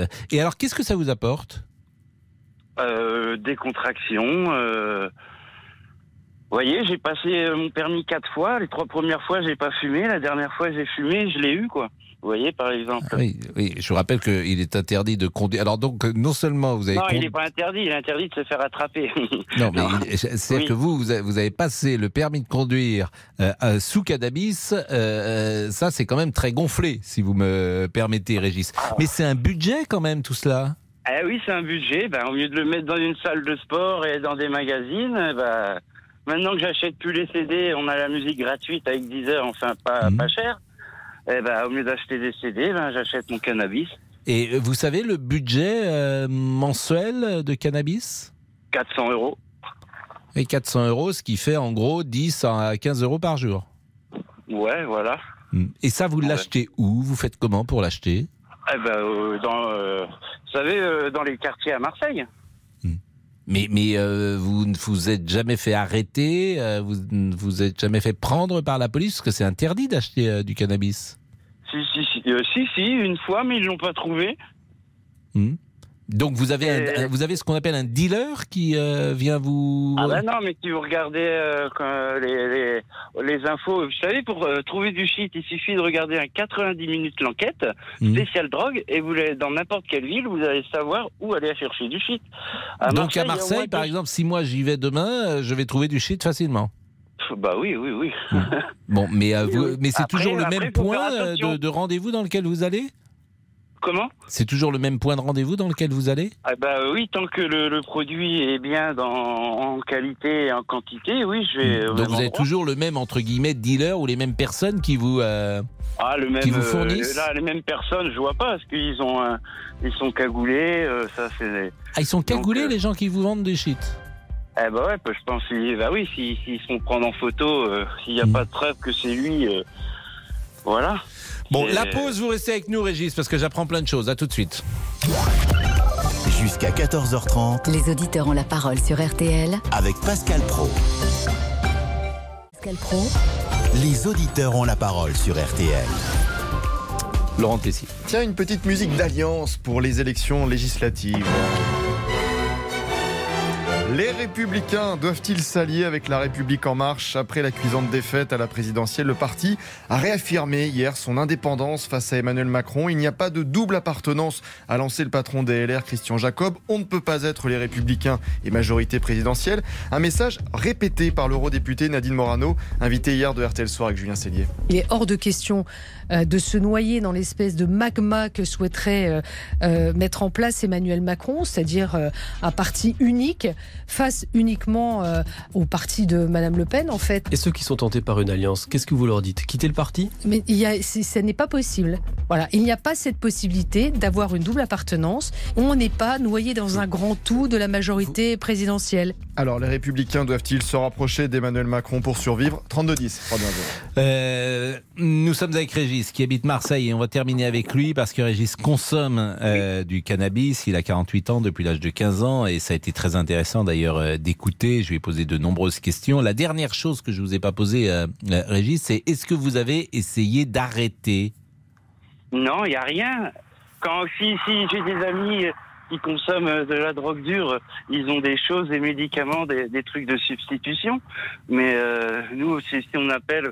euh, et alors, qu'est-ce que ça vous apporte? Euh, décontraction. euh, Vous voyez, j'ai passé euh, mon permis quatre fois. Les trois premières fois, j'ai pas fumé. La dernière fois, j'ai fumé, je l'ai eu, quoi. Vous voyez, par exemple. Ah oui, oui, je vous rappelle qu'il est interdit de conduire. Alors donc, euh, non seulement vous avez... Non, il n'est pas interdit. Il est interdit de se faire attraper. *laughs* Non, mais c'est-à-dire Oui. que vous, vous avez, passé le permis de conduire euh, euh, sous cannabis. euh, ça, c'est quand même très gonflé, si vous me permettez, Régis. Ah. Mais c'est un budget quand même, tout cela? Eh oui, c'est un budget. Ben, au lieu de le mettre dans une salle de sport et dans des magazines, eh ben, maintenant que j'achète plus les CD, on a la musique gratuite avec 10 heures, enfin pas, Mhm. pas cher. Eh ben, au lieu d'acheter des CD, ben, j'achète mon cannabis. Et euh, vous savez le budget euh, mensuel de cannabis? 400 euros. Et 400 euros, ce qui fait en gros 10 à 15 euros par jour. Ouais, voilà. Hmm. Et ça, vous Ouais. l'achetez où? Vous faites comment pour l'acheter? Eh ben, euh, dans, euh, vous savez, dans les quartiers à Marseille. Mais, mais euh, vous ne vous êtes jamais fait arrêter, euh, vous ne vous êtes jamais fait prendre par la police, parce que c'est interdit d'acheter euh, du cannabis? Si, si, si, euh, si, si, une fois, mais ils l'ont pas trouvé. Hmm. Donc vous avez, un- un- vous avez ce qu'on appelle un dealer qui euh, vient vous... Ah ben non, mais si vous regardez euh, les, les, les infos, vous savez, pour euh, trouver du shit, il suffit de regarder un 90 minutes l'enquête, Hmm. spécial drogue, et vous dans n'importe quelle ville, vous allez savoir où aller chercher du shit. À Donc à Marseille, par exemple, si moi j'y vais demain, euh, je vais trouver du shit facilement. Bah oui, oui, oui. Bon, mais, euh, vous- mais c'est toujours le même point euh, de rendez-vous dans lequel vous allez? Comment C'est toujours le même point de rendez-vous dans lequel vous allez ah bah oui, tant que le, le produit est bien dans, en qualité et en quantité, oui, je vais. Donc vous avez toujours le même, entre guillemets, dealer ou les mêmes personnes qui vous... euh, Ah, le même, qui vous euh, fournissent là, les mêmes personnes, je vois pas, parce qu'ils ont, ils sont cagoulés, euh, ça c'est. Ah, ils sont cagoulés, euh, les gens qui vous vendent des shit Eh bah ouais, bah, je pense, bah oui, s'ils s'ils se font prendre en photo, euh, s'il n'y a Mm. pas de preuve que c'est lui, euh, voilà. Bon, C'est- la pause, vous restez avec nous, Régis, parce que j'apprends plein de choses. À tout de suite. Jusqu'à 14h30 Les auditeurs ont la parole sur RTL. avec Pascal Pro. Pascal Pro, Les auditeurs ont la parole sur RTL. Laurent Tessier. Tiens, une petite musique d'alliance pour les élections législatives. Les républicains doivent-ils s'allier avec la République en marche Après la cuisante défaite à la présidentielle, le parti a réaffirmé hier son indépendance face à Emmanuel Macron. Il n'y a pas de double appartenance, a lancé le patron des LR, Christian Jacob. On ne peut pas être les républicains et majorité présidentielle. Un message répété par l'eurodéputé Nadine Morano, invité hier de RTL Soir avec Julien Cellier. Il est hors de question euh, de se noyer dans l'espèce de magma que souhaiterait euh, euh, mettre en place Emmanuel Macron, c'est-à-dire un parti unique face uniquement euh, au parti de Madame Le Pen, en fait. Et ceux qui sont tentés par une alliance, qu'est-ce que vous leur dites? Quitter le parti? Mais il y a, c'est- ça n'est pas possible. Voilà, il n'y a pas cette possibilité d'avoir une double appartenance. On n'est pas noyé dans un grand tout de la majorité présidentielle. Alors, les républicains doivent-ils se rapprocher d'Emmanuel Macron pour survivre? 32-10, Fabien Zéro. Euh, nous sommes avec Régis qui habite Marseille et on va terminer avec lui parce que Régis consomme euh, du cannabis. Il a 48 ans depuis l'âge de 15 ans et ça a été très intéressant d'ailleurs euh, d'écouter. Je lui ai posé de nombreuses questions. La dernière chose que je vous ai pas posée, euh, euh, Régis, c'est est-ce que vous avez essayé d'arrêter? Non, il n'y a rien. Quand si, si j'ai des amis qui consomment euh, de la drogue dure, ils ont des choses, des médicaments, des, des trucs de substitution. Mais euh, nous, si, si on appelle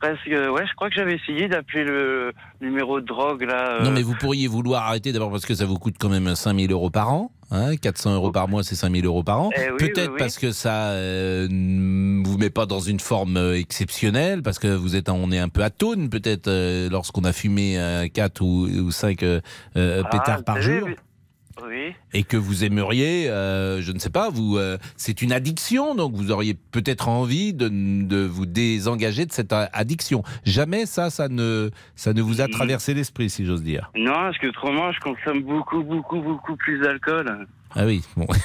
presque, ouais, je crois que j'avais essayé d'appeler le numéro de drogue là. Non, euh, mais vous pourriez vouloir arrêter d'abord parce que ça vous coûte quand même 5000 euros par an. Hein, 400 euros par mois, c'est 5000 euros par an. Eh oui, Peut-être oui, oui. parce que ça euh, ne vous met pas dans une forme euh, exceptionnelle, parce que vous êtes, on est un peu atone, peut-être euh, lorsqu'on a fumé 4 ou, ou 5 euh, euh, ah, pétards par jour. Oui. Et que vous aimeriez, euh, je ne sais pas, vous, euh, c'est une addiction, donc vous auriez peut-être envie de, de vous désengager de cette addiction. Jamais ça, ça ne, ça ne vous a Mm. traversé l'esprit, si j'ose dire. Non, parce que autrement, je consomme beaucoup, beaucoup, beaucoup plus d'alcool. Ah oui, bon. *laughs*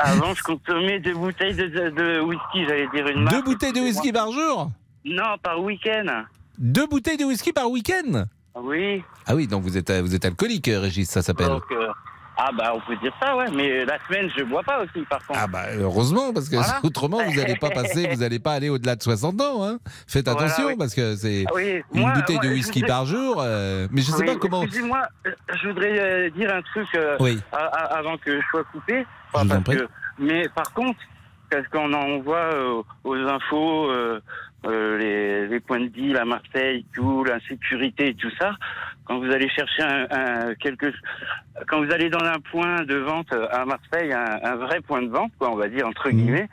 Avant, je consommais deux bouteilles de, de- de whisky, j'allais dire une marque. Deux bouteilles de whisky par jour? Non, par week-end. Deux bouteilles de whisky par week-end? Oui. Ah oui, donc vous êtes, vous êtes alcoolique, euh, Régis, ça s'appelle. Donc, euh, ah bah, on peut dire ça, ouais. Mais la semaine, je bois pas aussi, par contre. Ah bah heureusement, parce que Voilà. *laughs* autrement vous n'allez pas passer, vous n'allez pas aller au-delà de 60 ans. Hein. Faites Voilà, attention, oui. parce que c'est Ah oui, une moi- bouteille moi, de whisky voudrais- par jour. euh, mais je sais Oui, pas comment. Excusez-moi, je voudrais dire un truc euh, avant que je sois coupé. Je vous en prie. que- mais par contre, parce qu'on en voit aux infos euh, euh, les, les points de deal à Marseille, tout, l'insécurité et tout ça, quand vous allez chercher un, un- quelque, quand vous allez dans un point de vente à Marseille, un, un vrai point de vente, quoi, on va dire entre Mhm. guillemets,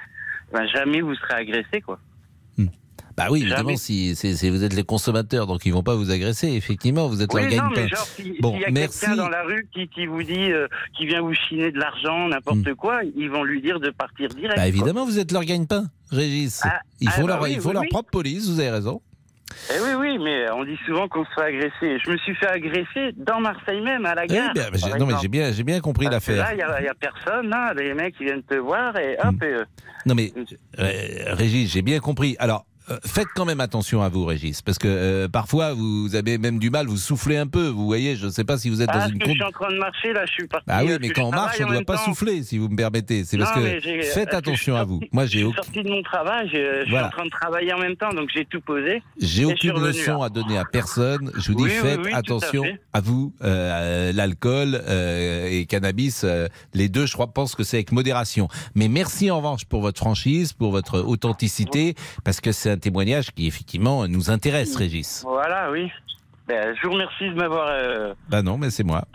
ben jamais vous serez agressé, quoi. Bah oui, évidemment, Jamais. si, vous êtes les consommateurs, donc ils vont pas vous agresser. Effectivement, vous êtes Oui, leur gagne-pain. si- Bon, y a merci. quelqu'un dans la rue qui, qui vous dit, euh, qui vient vous chiner de l'argent, n'importe Hmm. quoi, ils vont lui dire de partir direct. Bah quoi. évidemment, vous êtes leur gagne-pain, Régis. Ah, il faut ah, bah leur, oui, il faut oui, leur propre police. Vous avez raison. Eh oui, oui, mais on dit souvent qu'on se fait agresser. Je me suis fait agresser dans Marseille même, à la Eh gare. bien, par non mais j'ai bien, j'ai bien compris l'affaire. Là, il n'y a, a personne, là, les mecs qui viennent te voir et hop. Hmm. et, euh, Non mais euh, Régis, j'ai bien compris. Alors. Euh, Faites quand même attention à vous, Régis, parce que euh, parfois vous avez même du mal, vous soufflez un peu. Vous voyez, je ne sais pas si vous êtes ah, dans parce une que con- je suis en train de marcher, là, je suis parti. Ah oui, euh, mais parce quand on marche, on ne doit pas temps. souffler, si vous me permettez. C'est parce que faites parce que attention à vous. Moi, j'ai suis aucun- sorti de mon travail, je, je Voilà. suis en train de travailler en même temps, donc j'ai tout posé. J'ai aucune leçon à donner à personne. Je vous dis, Oui, faites oui, attention à, vous. Euh, L'alcool euh, et cannabis, les deux, je crois, pense que c'est avec modération. Mais merci en revanche pour votre franchise, pour votre authenticité, parce que c'est un témoignage qui effectivement nous intéresse, Régis. Voilà, oui. Ben, je vous remercie de m'avoir euh, Bah non, mais c'est moi.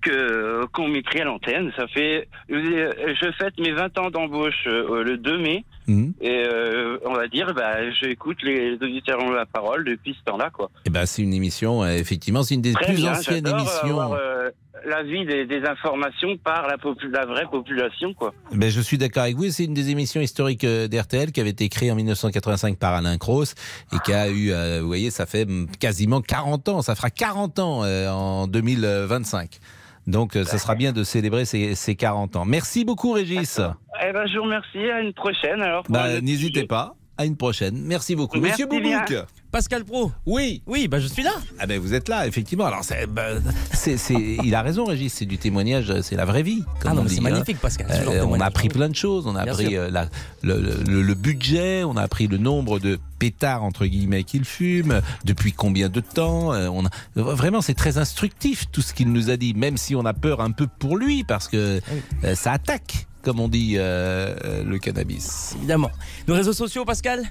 que qu'on m'écrit à l'antenne. Ça fait, euh, je fête mes 20 ans d'embauche euh, le 2 mai. Mhm. Et euh, on va dire, bah, j'écoute les auditeurs ont la parole depuis ce temps-là, quoi. Eh ben, c'est une émission, euh, effectivement, c'est une des Très plus bien, anciennes euh, émissions. avoir, euh, l'avis des, des informations par la, vraie population, quoi. Ben, je suis d'accord avec vous. C'est une des émissions historiques d'RTL qui avait été créée en 1985 par Alain Cross et qui a eu, vous voyez, ça fait mm, quasiment 40 ans. Ça fera 40 ans en 2025. Donc, euh, ça sera bien de célébrer ces, ces 40 ans. Merci beaucoup, Régis. Eh ben, je vous remercie. À une prochaine, alors. Bah, N'hésitez pas. À une prochaine. Merci beaucoup. Merci Monsieur. Boubouk. Pascal Pro. Oui. Oui, bah je suis là. Ah ben vous êtes là, effectivement. Alors c'est, bah, c'est, c'est- il a raison, Régis. C'est du témoignage, c'est la vraie vie. comme Ah non, on mais c'est hein. magnifique, Pascal, Euh, on a appris plein de choses. On a Bien appris euh, la- le, le- le budget, on a appris le nombre de pétards entre guillemets qu'il fume, depuis combien de temps. euh, on a, vraiment, c'est très instructif tout ce qu'il nous a dit, même si on a peur un peu pour lui parce que euh, ça attaque, comme on dit, euh, euh, le cannabis. Évidemment. Nos réseaux sociaux, Pascal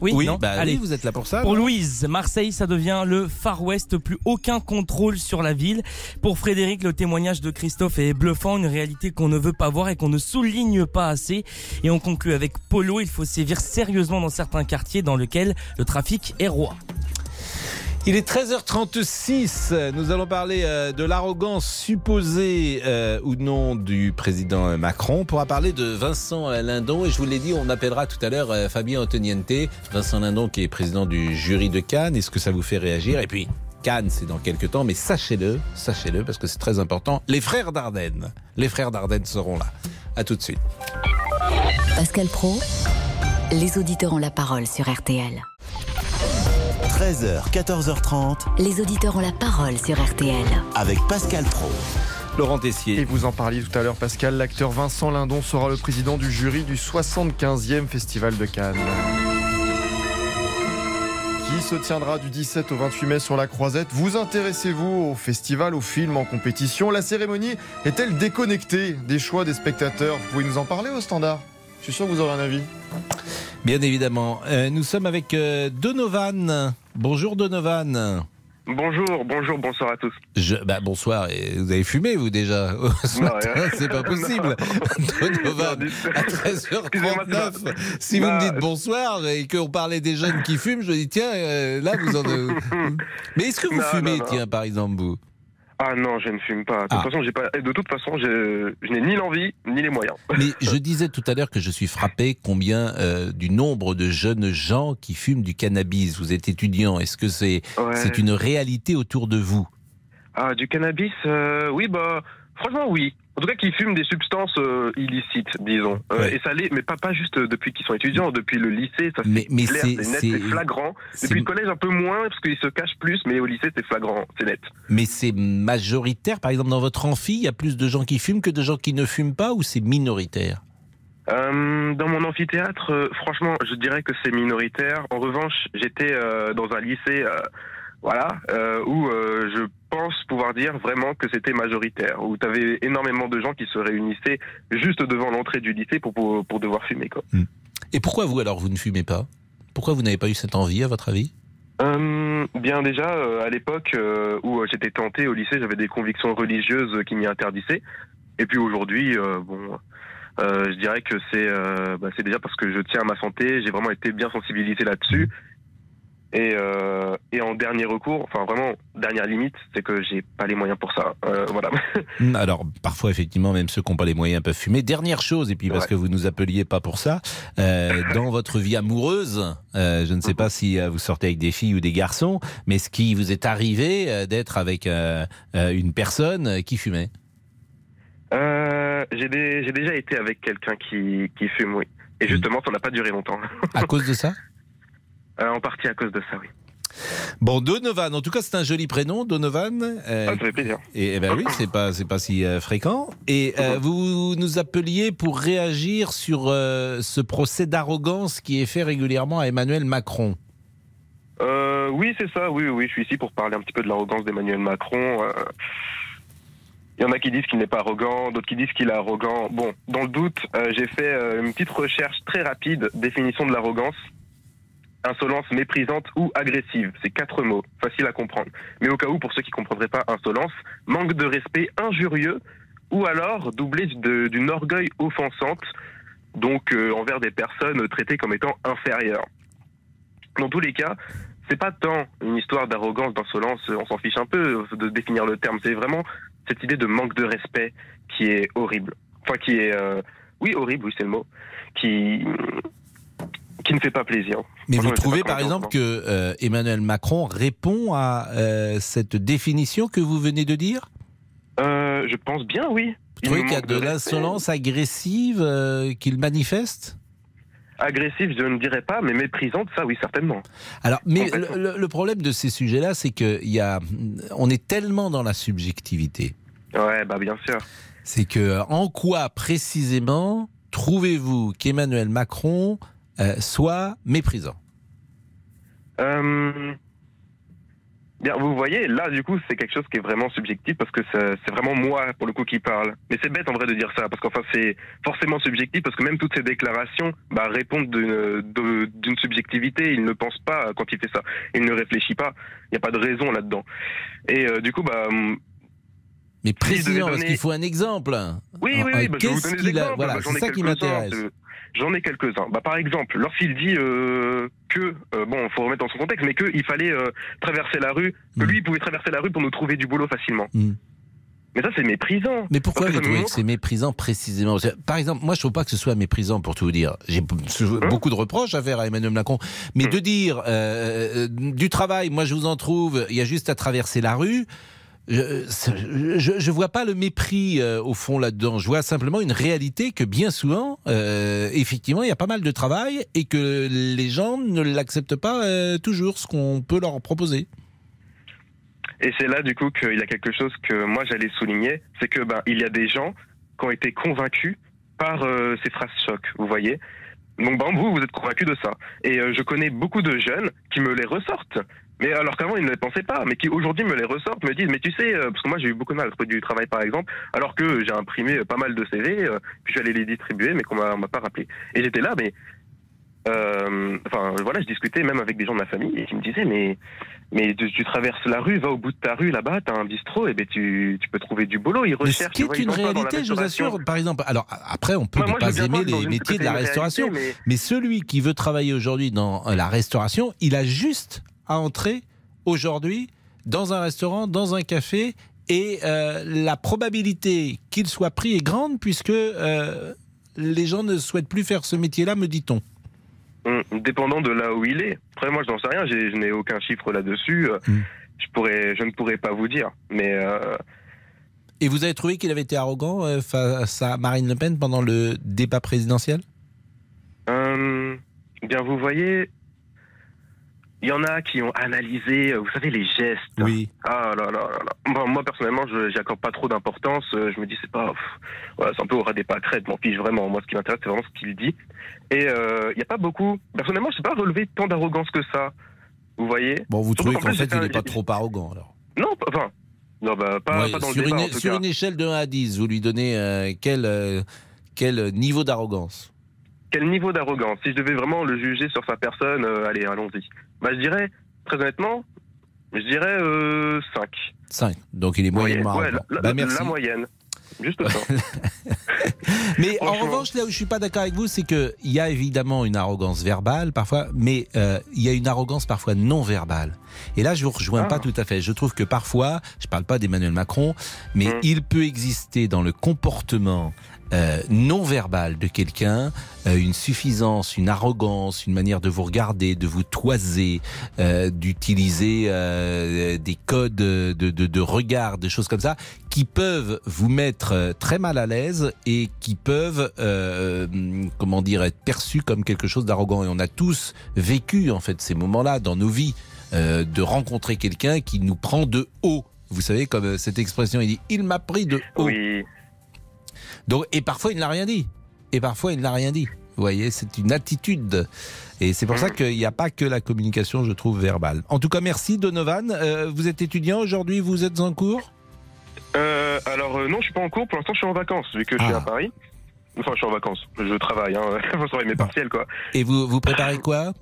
Oui, oui, non bah Allez. oui, vous êtes là pour ça. Pour non Louise, Marseille, ça devient le Far West, plus aucun contrôle sur la ville. Pour Frédéric, le témoignage de Christophe est bluffant, une réalité qu'on ne veut pas voir et qu'on ne souligne pas assez. Et on conclut avec Polo, il faut sévir sérieusement dans certains quartiers dans lesquels le trafic est roi. Il est 13h36. Nous allons parler euh, de l'arrogance supposée euh, ou non du président Macron. On pourra parler de Vincent Lindon et je vous l'ai dit, on appellera tout à l'heure euh, Fabien Antoniente. Vincent Lindon qui est président du jury de Cannes. Est-ce que ça vous fait réagir? Et puis Cannes, c'est dans quelques temps, mais sachez-le, sachez-le parce que c'est très important. Les frères Dardenne, les frères Dardenne seront là. À tout de suite. Pascal Pro, les auditeurs ont la parole sur RTL. 13h, 14h30 Les auditeurs ont la parole sur RTL. avec Pascal Pro. Laurent Tessier. Et vous en parliez tout à l'heure, Pascal, l'acteur Vincent Lindon sera le président du jury du 75e Festival de Cannes. Qui se tiendra du 17 au 28 mai sur la Croisette? Vous intéressez-vous au festival, au film, en compétition? La cérémonie est-elle déconnectée des choix des spectateurs? Vous pouvez nous en parler au standard? Je suis sûr que vous aurez un avis. Bien évidemment. Euh, nous sommes avec euh, Donovan. Bonjour Donovan. Bonjour, bonjour, bonsoir à tous. Je, bah, bonsoir, et vous avez fumé vous déjà ce matin, C'est pas possible. Donovan, à 13h39, si vous me Bah, dites bonsoir et qu'on parlait des jeunes qui fument, je dis tiens, euh, là vous en... *laughs* Mais est-ce que vous Non, fumez, non, non. tiens, par exemple, vous? Ah non, je ne fume pas. De toute Ah. façon, j'ai pas. De toute façon, je, je n'ai ni l'envie ni les moyens. Mais *laughs* je disais tout à l'heure que je suis frappé combien euh, du nombre de jeunes gens qui fument du cannabis. Vous êtes étudiant, est-ce que c'est Ouais. c'est une réalité autour de vous? Ah, du cannabis, euh, oui, bah, franchement, oui. En tout cas, qui fument des substances euh, illicites, disons. Euh, Ouais. Et ça l'est, mais pas, pas juste depuis qu'ils sont étudiants, depuis le lycée, ça Mais- c'est mais clair, c'est- net, c'est- flagrant. Depuis le collège, un peu moins, parce qu'ils se cachent plus, mais au lycée, c'est flagrant, c'est net. Mais c'est majoritaire, par exemple dans votre amphi, il y a plus de gens qui fument que de gens qui ne fument pas ou c'est minoritaire? Euh, dans mon amphithéâtre, euh, franchement, je dirais que c'est minoritaire. En revanche, j'étais euh, dans un lycée, euh, voilà, euh, où euh, je pouvoir dire vraiment que c'était majoritaire, où tu avais énormément de gens qui se réunissaient juste devant l'entrée du lycée pour, pour, pour devoir fumer. Quoi. Et pourquoi vous alors vous ne fumez pas? Pourquoi vous n'avez pas eu cette envie à votre avis? Euh, bien déjà, euh, à l'époque euh, où j'étais tenté au lycée, j'avais des convictions religieuses qui m'y interdisaient. Et puis aujourd'hui, bon, je dirais que c'est bah, c'est déjà parce que je tiens à ma santé, j'ai vraiment été bien sensibilisé là-dessus. Et, euh, et en dernier recours, enfin vraiment dernière limite, c'est que j'ai pas les moyens pour ça. Euh, voilà. *laughs* Hmm, Alors, parfois, effectivement, même ceux qui n'ont pas les moyens peuvent fumer. Dernière chose, et puis parce Ouais. que vous nous appeliez pas pour ça, euh, *laughs* dans votre vie amoureuse, je ne sais pas si vous sortez avec des filles ou des garçons, mais ce qui vous est arrivé d'être avec une personne qui fumait? J'ai déjà été avec quelqu'un qui, qui fume, oui. Et justement, ça n'a pas duré longtemps. À cause de ça? *laughs* en partie à cause de ça, oui. Bon, Donovan, en tout cas, c'est un joli prénom, Donovan. Euh, Ah, ça fait plaisir. Et, eh ben oui, c'est pas, c'est pas si euh, fréquent. Et euh, vous nous appeliez pour réagir sur euh, ce procès d'arrogance qui est fait régulièrement à Emmanuel Macron. Euh, oui, c'est ça. Oui, oui, je suis ici pour parler un petit peu de l'arrogance d'Emmanuel Macron. Euh, Il y en a qui disent qu'il n'est pas arrogant, d'autres qui disent qu'il est arrogant. Bon, dans le doute, euh, j'ai fait euh, une petite recherche très rapide, définition de l'arrogance. Insolence méprisante ou agressive, c'est quatre mots, facile à comprendre. Mais au cas où, pour ceux qui ne comprendraient pas insolence, manque de respect injurieux ou alors doublé d'une orgueil offensante, donc euh, envers des personnes traitées comme étant inférieures. Dans tous les cas, c'est pas tant une histoire d'arrogance, d'insolence, on s'en fiche un peu de définir le terme, c'est vraiment cette idée de manque de respect qui est horrible. Enfin, qui est. euh, oui, horrible, oui, c'est le mot. Qui. Qui ne fait pas plaisir. Mais vous trouvez par exemple que euh, Emmanuel Macron répond à euh, cette définition que vous venez de dire? Euh, je pense bien, oui. Vous trouvez qu'il y a de l'insolence agressive qu'il manifeste? Agressive, je ne dirais pas, mais méprisante, ça, oui, certainement. Alors, mais le, problème de ces sujets-là, c'est que y a, on est tellement dans la subjectivité. Ouais, bah bien sûr. C'est que en quoi précisément trouvez-vous qu'Emmanuel Macron euh, soit méprisant Euh, Bien, vous voyez, là, du coup, c'est quelque chose qui est vraiment subjectif parce que c'est vraiment moi, pour le coup, qui parle. Mais c'est bête, en vrai, de dire ça parce qu'enfin, c'est forcément subjectif parce que même toutes ces déclarations bah, répondent d'une subjectivité. Il ne pense pas quand il fait ça. Il ne réfléchit pas. Il n'y a pas de raison là-dedans. Et euh, du coup, bah. hum, Mais devais précisément, parce donner- qu'il faut un exemple. Oui, oui, oui, bah, Qu'est-ce donner qu'il a. Voilà, Bah, c'est ça qui m'intéresse. J'en ai quelques-uns. Bah, par exemple, lorsqu'il dit euh, que, euh, bon, faut remettre dans son contexte, mais qu'il fallait euh, traverser la rue, que lui, il pouvait traverser la rue pour nous trouver du boulot facilement. Mm. Mais ça, c'est méprisant. Mais pourquoi vous trouvez que c'est méprisant précisément? Par exemple, moi je trouve pas que ce soit méprisant pour tout vous dire. J'ai Hein beaucoup de reproches à faire à Emmanuel Macron, mais de dire euh, du travail, moi je vous en trouve, il y a juste à traverser la rue. Je, je vois pas le mépris euh, au fond là-dedans. Je vois simplement une réalité que bien souvent, euh, effectivement, il y a pas mal de travail et que les gens ne l'acceptent pas euh, toujours, ce qu'on peut leur proposer. Et c'est là, du coup, qu'il y a quelque chose que moi, j'allais souligner, c'est que, ben, il y a des gens qui ont été convaincus par ces phrases chocs, vous voyez. Donc, ben, vous, vous êtes convaincu de ça. Et je connais beaucoup de jeunes qui me les ressortent. Mais alors qu'avant, ils ne les pensaient pas, mais qui aujourd'hui me les ressortent, me disent, mais tu sais, euh, parce que moi j'ai eu beaucoup de mal à trouver du travail par exemple, alors que j'ai imprimé euh, pas mal de CV, euh, puis je suis allé les distribuer, mais qu'on m'a pas rappelé. Et j'étais là, mais euh, enfin voilà, je discutais même avec des gens de ma famille et qui me disaient, mais mais tu, tu traverses la rue, va au bout de ta rue là-bas, t'as un bistrot, et ben tu, tu peux trouver du boulot. Ils Mais ce recherchent. qui est une réalité, je vous assure. Par exemple, alors après, on peut ne pas aimer les métiers de la restauration, réalité, mais... celui qui veut travailler aujourd'hui dans la restauration, il a juste à entrer aujourd'hui dans un restaurant, dans un café, et euh, la probabilité qu'il soit pris est grande puisque euh, les gens ne souhaitent plus faire ce métier-là, me dit-on. Hum, Dépendant de là où il est. Après, moi, je n'en sais rien. Je n'ai aucun chiffre là-dessus. euh, Hmm. Je pourrais, je ne pourrais pas vous dire. Mais euh, Et vous avez trouvé qu'il avait été arrogant face à Marine Le Pen pendant le débat présidentiel? Euh, bien, vous voyez, il y en a qui ont analysé, euh, vous savez, les gestes. Oui. Ah là là là là. Bon, moi, personnellement, je j'accorde pas trop d'importance. Euh, Je me dis, c'est pas. voilà, c'est un peu au ras des pâquerettes. M'en fiche vraiment. Moi, ce qui m'intéresse, c'est vraiment ce qu'il dit. Et euh, il n'y a pas beaucoup. Personnellement, je sais pas relevé tant d'arrogance que ça. Vous voyez? Bon, vous Surtout trouvez qu'en fait, il n'est pas trop arrogant alors Non, pas- enfin. Non, bah, pas, Ouais, pas dans sur, le débat, une, en tout sur cas. une échelle de 1 à 10, vous lui donnez euh, quel, euh, quel niveau d'arrogance? Quel niveau d'arrogance? Si je devais vraiment le juger sur sa personne, euh, allez, allons-y. Bah, je dirais, très honnêtement, je dirais euh, 5. 5. Donc il est moyennement ouais, arrogant. la, Bah, la- merci. la moyenne. Juste ça. *laughs* Mais en revanche, là où je suis pas d'accord avec vous, c'est qu'il y a évidemment une arrogance verbale parfois, mais euh, il y a une arrogance parfois non verbale. Et là, je vous rejoins Ah. pas tout à fait. Je trouve que parfois, je parle pas d'Emmanuel Macron, mais Mm. il peut exister dans le comportement euh, non verbal de quelqu'un euh, une suffisance, une arrogance, une manière de vous regarder, de vous toiser, euh, d'utiliser euh, des codes de, de, de regard, des choses comme ça, qui peuvent vous mettre euh, très mal à l'aise et qui peuvent, euh, comment dire, être perçus comme quelque chose d'arrogant. Et on a tous vécu en fait ces moments-là dans nos vies, de rencontrer quelqu'un qui nous prend de haut. Vous savez, comme cette expression, il dit, il m'a pris de haut. Oui. Donc, et parfois, il n'a rien dit. Et parfois, il n'a rien dit. Vous voyez, c'est une attitude. Et c'est pour ça qu'il n'y a pas que la communication, je trouve, verbale. En tout cas, merci Donovan. Euh, vous êtes étudiant aujourd'hui, vous êtes en cours? Euh, alors, euh, non, je suis pas en cours. Pour l'instant, je suis en vacances, vu que je suis Ah. à Paris. Enfin, je suis en vacances. Je travaille. Hein. *laughs* je travaille mes partiels, quoi. Et vous, vous préparez quoi?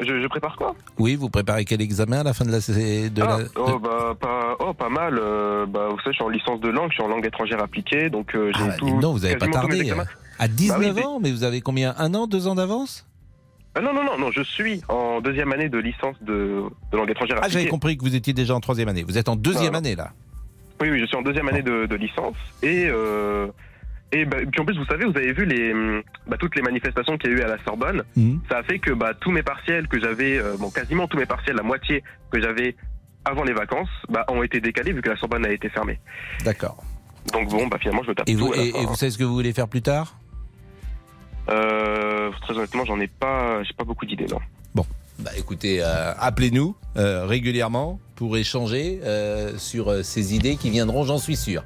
Je, je prépare quoi Oui, vous préparez quel examen à la fin de la... De ah, la oh, bah, pas, oh, pas mal. Euh, bah, vous savez, je suis en licence de langue, je suis en langue étrangère appliquée, donc euh, j'ai Ah, tout. donc, vous n'avez pas tardé. examens. À 19 Bah oui, ans, mais vous avez combien Un an, deux ans d'avance Ah, non, non, non, non, je suis en deuxième année de licence de, de langue étrangère Ah, appliquée. j'avais compris que vous étiez déjà en troisième année. Vous êtes en deuxième Ah. année, là. Oui, oui, je suis en deuxième année de, de licence. Et, euh, et bah, puis en plus, vous savez, vous avez vu les, hum, bah, toutes les manifestations qu'il y a eu à la Sorbonne. Mhm. Ça a fait que bah, tous mes partiels que j'avais, euh, bon, quasiment tous mes partiels, la moitié que j'avais avant les vacances, bah, ont été décalés vu que la Sorbonne a été fermée. D'accord. Donc bon, bah, finalement, je me tape Et tout vous, à la et, fin, et vous hein. savez ce que vous voulez faire plus tard? Euh, très honnêtement, j'en ai pas, j'ai pas beaucoup d'idées, non. Bah écoutez, euh, appelez-nous euh, régulièrement pour échanger euh, sur euh, ces idées qui viendront, j'en suis sûr.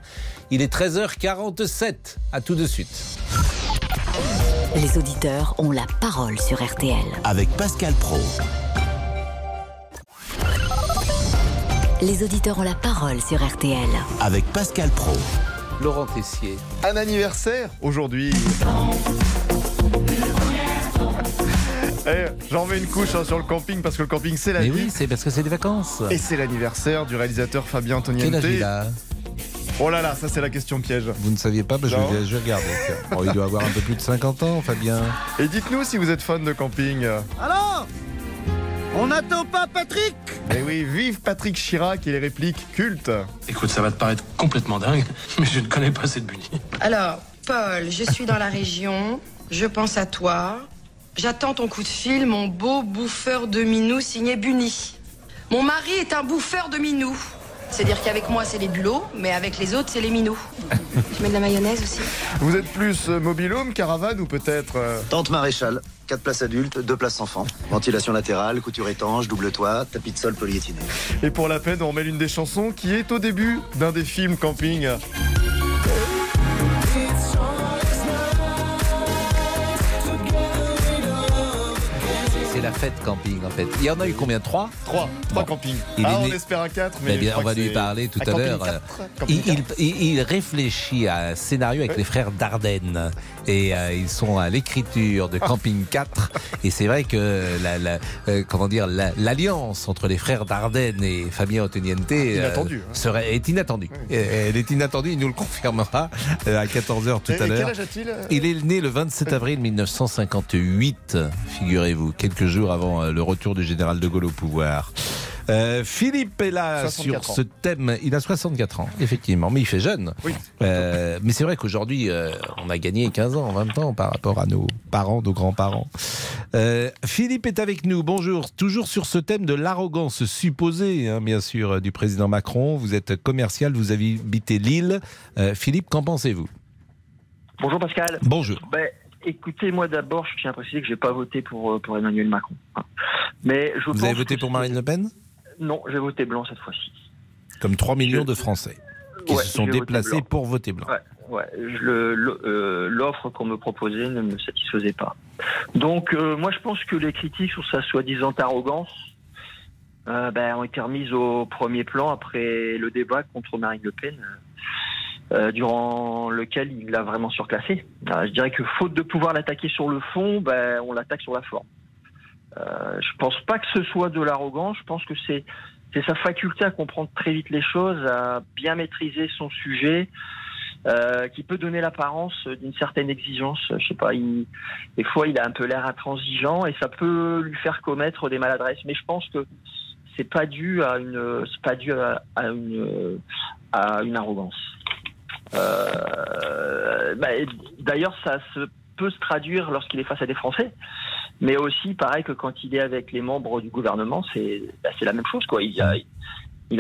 Il est 13h47, à tout de suite. Les auditeurs ont la parole sur RTL. Avec Pascal Pro. Les auditeurs ont la parole sur RTL. Avec Pascal Pro. Laurent Tessier. Un anniversaire aujourd'hui. Eh, J'en mets une couche hein, sur le camping parce que le camping c'est la Mais vie. oui, c'est parce que c'est des vacances. Et c'est l'anniversaire du réalisateur Fabien Quel Antoniente. âge Oh là là, ça c'est la question piège. Vous ne saviez pas bah, je, vais, je vais regarder. tiens. Bon, il doit avoir un peu plus de 50 ans, Fabien. Et dites-nous si vous êtes fan de camping. Alors On n'attend pas Patrick? Eh oui, vive Patrick Chirac et les répliques cultes. Écoute, ça va te paraître complètement dingue, mais je ne connais pas cette bunny. Alors, Paul, je suis dans la région, je pense à toi. J'attends ton coup de fil, mon beau bouffeur de minou signé Bunny. Mon mari est un bouffeur de minou. C'est-à-dire qu'avec moi, c'est les bulots, mais avec les autres, c'est les minous. *laughs* Tu mets de la mayonnaise aussi Vous êtes plus euh, mobilhome, caravane ou peut-être... euh, Tente maréchal, 4 places adultes, 2 places enfants. Ventilation latérale, couture étanche, double toit, tapis de sol polyéthiné. Et pour la peine, on met l'une des chansons qui est au début d'un des films camping. Fait de camping en fait. Il y en a eu combien? Trois? Trois. Trois Bon. campings. Il ah, est on né- espère un 4, mais. Bien, on va lui parler tout à l'heure. Il, quatre. il- il réfléchit à un scénario avec les frères Dardenne et euh, ils sont à l'écriture de Camping *laughs* 4 et c'est vrai que la, la- euh, comment dire la- l'alliance entre les frères Dardenne et Fabien Oteniente euh, hein. serait est inattendue. Elle est inattendue, il nous le confirmera euh, à 14h tout Et- à l'heure. Il est né le 27 avril 1958, figurez-vous, quelques jours avant euh, le retour du général de Gaulle au pouvoir. Euh, Philippe est là 64 sur ans. ce thème. Il a 64 ans, effectivement, mais il fait jeune. Euh, mais c'est vrai qu'aujourd'hui, euh, on a gagné 15 ans, 20 ans par rapport à nos parents, nos grands-parents. Euh, Philippe est avec nous. Bonjour. Toujours sur ce thème de l'arrogance supposée, hein, bien sûr, du président Macron. Vous êtes commercial, vous habitez Lille. Euh, Philippe, qu'en pensez-vous? Bonjour Pascal. Bonjour. Ben, écoutez, moi d'abord, je tiens à préciser que j'ai pas voté pour, euh, pour Emmanuel Macron. hein. Mais je Vous pense avez voté pour Marine Le Pen? Non, j'ai voté blanc cette fois-ci. Comme 3 millions de Français qui Ouais, se sont voté déplacés pour voter blanc. Ouais, ouais. je- euh, L'offre qu'on me proposait ne me satisfaisait pas. Donc, euh, moi, je pense que les critiques sur sa soi-disant arrogance euh, ben, ont été remises au premier plan après le débat contre Marine Le Pen, euh, durant lequel il l'a vraiment surclassé. Euh, je dirais que faute de pouvoir l'attaquer sur le fond, ben, on l'attaque sur la forme. Euh, je pense pas que ce soit de l'arrogance. Je pense que c'est sa faculté à comprendre très vite les choses, à bien maîtriser son sujet, euh, qui peut donner l'apparence d'une certaine exigence. Je sais pas, il, des fois il a un peu l'air intransigeant et ça peut lui faire commettre des maladresses. Mais je pense que c'est pas dû à une, c'est pas dû à une, à une arrogance. Euh, bah, D'ailleurs, ça peut se traduire lorsqu'il est face à des Français. Mais aussi, pareil que quand il est avec les membres du gouvernement, c'est bah, la même chose. Il,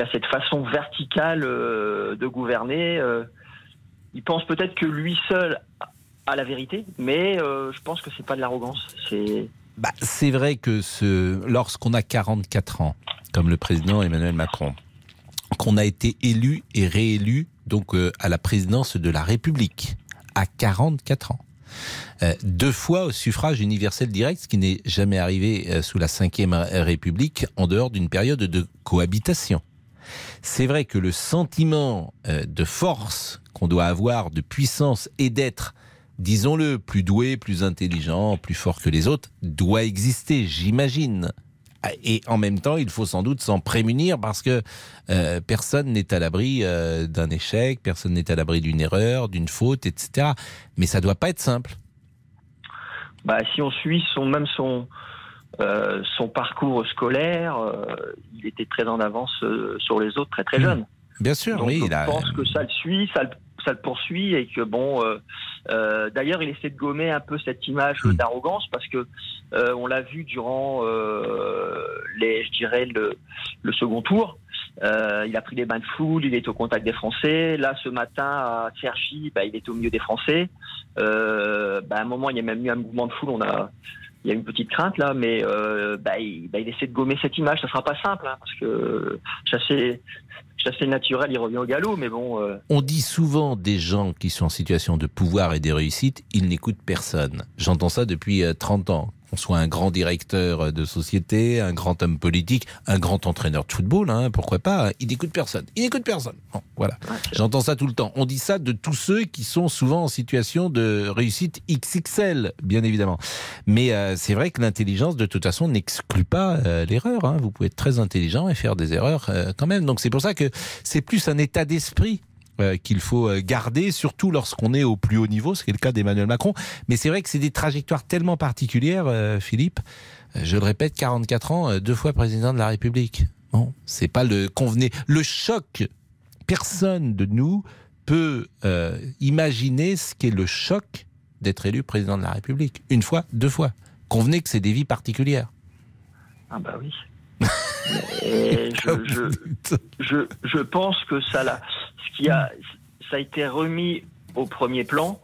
a, cette façon verticale euh, de gouverner. euh, il pense peut-être que lui seul a la vérité, mais je pense que c'est pas de l'arrogance. C'est Bah, vrai que lorsqu'on a 44 ans, comme le président Emmanuel Macron, qu'on a été élu et réélu donc euh, à la présidence de la République à 44 ans. Euh, deux fois au suffrage universel direct, ce qui n'est jamais arrivé euh, sous la Ve République en dehors d'une période de cohabitation. C'est vrai que le sentiment de force qu'on doit avoir, de puissance et d'être, disons-le, plus doué, plus intelligent, plus fort que les autres, doit exister, j'imagine. Et en même temps, il faut sans doute s'en prémunir parce que euh, personne n'est à l'abri euh, d'un échec, personne n'est à l'abri d'une erreur, d'une faute, etc. Mais ça doit pas être simple. bah, si on suit son même son euh, son parcours scolaire, il était très en avance sur les autres très très jeune. Bien sûr, Donc, oui. je il a- pense que ça le suit, ça le, ça le poursuit et que bon. euh, euh, D'ailleurs, il essaie de gommer un peu cette image Hmm. d'arrogance parce que euh, on l'a vu durant les, je dirais le, le second tour. Il a pris des bains de foule, il est au contact des Français. Là, ce matin à Cergy, bah, il est au milieu des Français. Bah, à un moment, il y a même eu un mouvement de foule. On a, il y a une petite crainte là, mais euh, bah, il, bah, il essaie de gommer cette image. Ça sera pas simple hein, parce que chasser, chasser le naturel, il revient au galop. Mais bon, euh, On dit souvent des gens qui sont en situation de pouvoir et de réussite, ils n'écoutent personne. J'entends ça depuis euh, 30 ans. Qu'on soit un grand directeur de société, un grand homme politique, un grand entraîneur de football, hein, pourquoi pas, hein, il n'écoute personne. Il n'écoute personne. Bon, voilà. J'entends ça tout le temps. On dit ça de tous ceux qui sont souvent en situation de réussite XXL, bien évidemment. Mais euh, c'est vrai que l'intelligence, de toute façon, n'exclut pas euh, l'erreur. hein. Vous pouvez être très intelligent et faire des erreurs euh, quand même. Donc c'est pour ça que c'est plus un état d'esprit qu'il faut euh, garder, surtout lorsqu'on est au plus haut niveau, ce qui est le cas d'Emmanuel Macron. Mais c'est vrai que c'est des trajectoires tellement particulières, euh, Philippe. Euh, Je le répète, 44 ans, euh, deux fois président de la République. Bon, c'est pas le convenez. Le choc, personne de nous peut euh, imaginer ce qu'est le choc d'être élu président de la République. Une fois, deux fois. Convenez que c'est des vies particulières. ah bah oui. *laughs* Et je, je, je, je pense que ça ce qui a, ça a été remis au premier plan.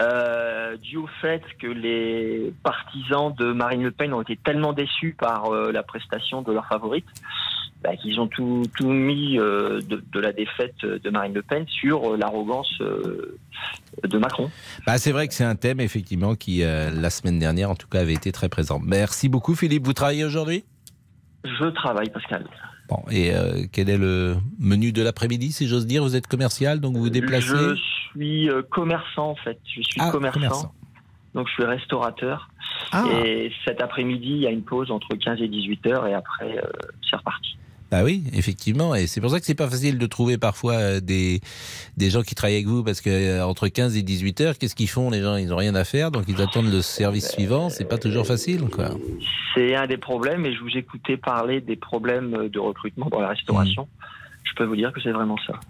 Euh, dû au fait que les partisans de Marine Le Pen ont été tellement déçus par euh, la prestation de leur favorite bah, qu'ils ont tout, tout mis euh, de, de, la défaite de Marine Le Pen sur euh, l'arrogance de Macron. Bah, c'est vrai que c'est un thème, effectivement, qui, la semaine dernière, en tout cas, avait été très présent. Merci beaucoup, Philippe. Vous travaillez aujourd'hui? Je travaille, Pascal. Bon, et quel est le menu de l'après-midi, si j'ose dire? Vous êtes commercial, donc vous vous déplacez? Je suis commerçant, en fait. Je suis ah, commerçant. commerçant. Donc, je suis restaurateur. Ah. Et cet après-midi, il y a une pause entre 15 et 18 heures et après, c'est reparti. Bah oui, effectivement, et c'est pour ça que c'est pas facile de trouver parfois euh, des, des gens qui travaillent avec vous, parce que euh, entre 15 et 18 heures, qu'est-ce qu'ils font les gens? Ils ont rien à faire, donc ils attendent le service suivant. C'est pas toujours facile, quoi. C'est un des problèmes, et je vous écoutais parler des problèmes de recrutement dans la restauration. Mmh. Je peux vous dire que c'est vraiment ça.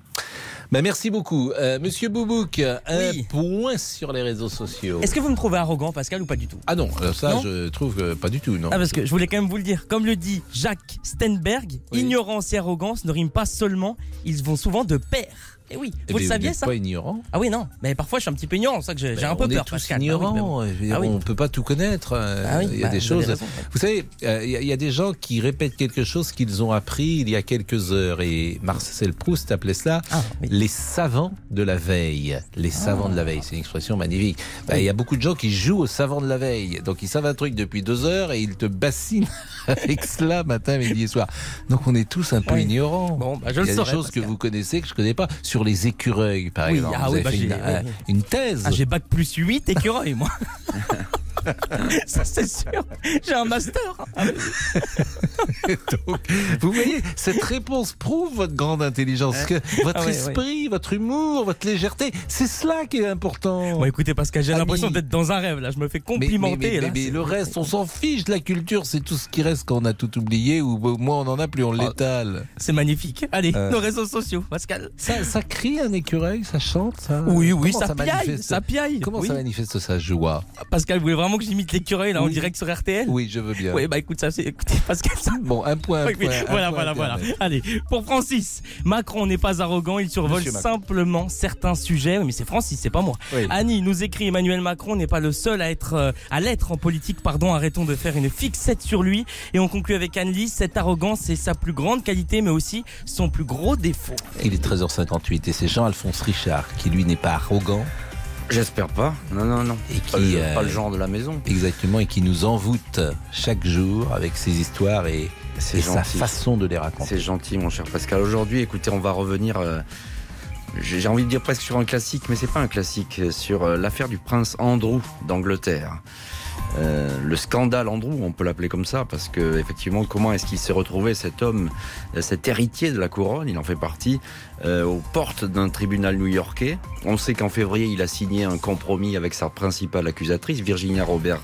Bah merci beaucoup. Euh, Monsieur Boubouk, un point sur les réseaux sociaux. Est-ce que vous me trouvez arrogant, Pascal, ou pas du tout? Ah non, ça je trouve euh, pas du tout, non. Ah parce que je voulais quand même vous le dire. Comme le dit Jacques Stenberg, ignorance et arrogance ne riment pas seulement, ils vont souvent de pair. Et eh oui, vous le saviez ça pas ignorant. Ah oui, non, mais parfois je suis un petit peu ignorant, c'est ça que j'ai un peu on peur. Est tous ignorants, ah on peut pas tout connaître. Euh, ah il y a bah, des vous choses. raison, vous savez, euh, il y, a des gens qui répètent quelque chose qu'ils ont appris il y a quelques heures. Et Marcel Proust appelait cela Ah, les savants de la veille. Les savants de la veille, c'est une expression magnifique. Bah, il y a beaucoup de gens qui jouent aux savants de la veille. Donc ils savent un truc depuis deux heures et ils te bassinent *laughs* avec cela matin, midi et soir. Donc on est tous un peu ignorants. Bon, bah, je il y a des choses que vous connaissez que je connais pas. Sur les écureuils, par Oui, exemple. ah vous oui, avez bah, fait une, euh, une thèse. Ah, j'ai bac plus 8 écureuil, moi. *laughs* *laughs* ça, c'est sûr. J'ai un master. Ah, *laughs* Donc, vous voyez, cette réponse prouve votre grande intelligence, que votre Ah ouais, esprit, votre humour, votre légèreté, c'est cela qui est important. Bon, écoutez, Pascal, j'ai l'impression d'être dans un rêve, là. Je me fais Mais, mais- complimenter. mais- là, mais c'est- le reste, on s'en fiche de la culture, c'est tout ce qui reste quand on a tout oublié, ou moins on en a, plus on l'étale. C'est magnifique. Allez, Euh. nos réseaux sociaux, Pascal. Ça, ça crie un écureuil, ça chante, ça? Oui, oui, Comment ça piaille, manifeste- ça piaille. Comment Oui. ça manifeste sa joie? Pascal, vous voulez vraiment que j'imite l'écureuil, là, en Oui. direct sur RTL Oui, je veux bien. Oui, bah écoute, ça, c'est. Écoutez, Pascal, ça. Bon, un point, un Oui, point, un voilà, point voilà, voilà. Allez, pour Francis, Macron n'est pas arrogant, il survole simplement certains sujets. Oui, Mais c'est Francis, c'est pas moi. Oui. Annie nous écrit Emmanuel Macron n'est pas le seul à être euh, à l'être en politique. Pardon, arrêtons de faire une fixette sur lui. Et on conclut avec Anne-Lise, cette arrogance c'est sa plus grande qualité, mais aussi son plus gros défaut. Il est 13h58 et c'est Jean-Alphonse Richard qui, lui, n'est pas arrogant. J'espère pas. Non, non, non. Et Pas qui, le- euh, pas le genre de la maison. Exactement, et qui nous envoûte chaque jour avec ses histoires et, sa façon de les raconter. C'est gentil, mon cher Pascal. Aujourd'hui, écoutez, on va revenir. euh, j'ai envie de dire presque sur un classique, mais c'est pas un classique. euh, Sur euh, l'affaire du prince Andrew d'Angleterre. Euh, le scandale Andrew, on peut l'appeler comme ça, parce que effectivement, comment est-ce qu'il s'est retrouvé cet homme, euh, cet héritier de la couronne, il en fait partie, euh, aux portes d'un tribunal new-yorkais. On sait qu'en février, il a signé un compromis avec sa principale accusatrice, Virginia Robert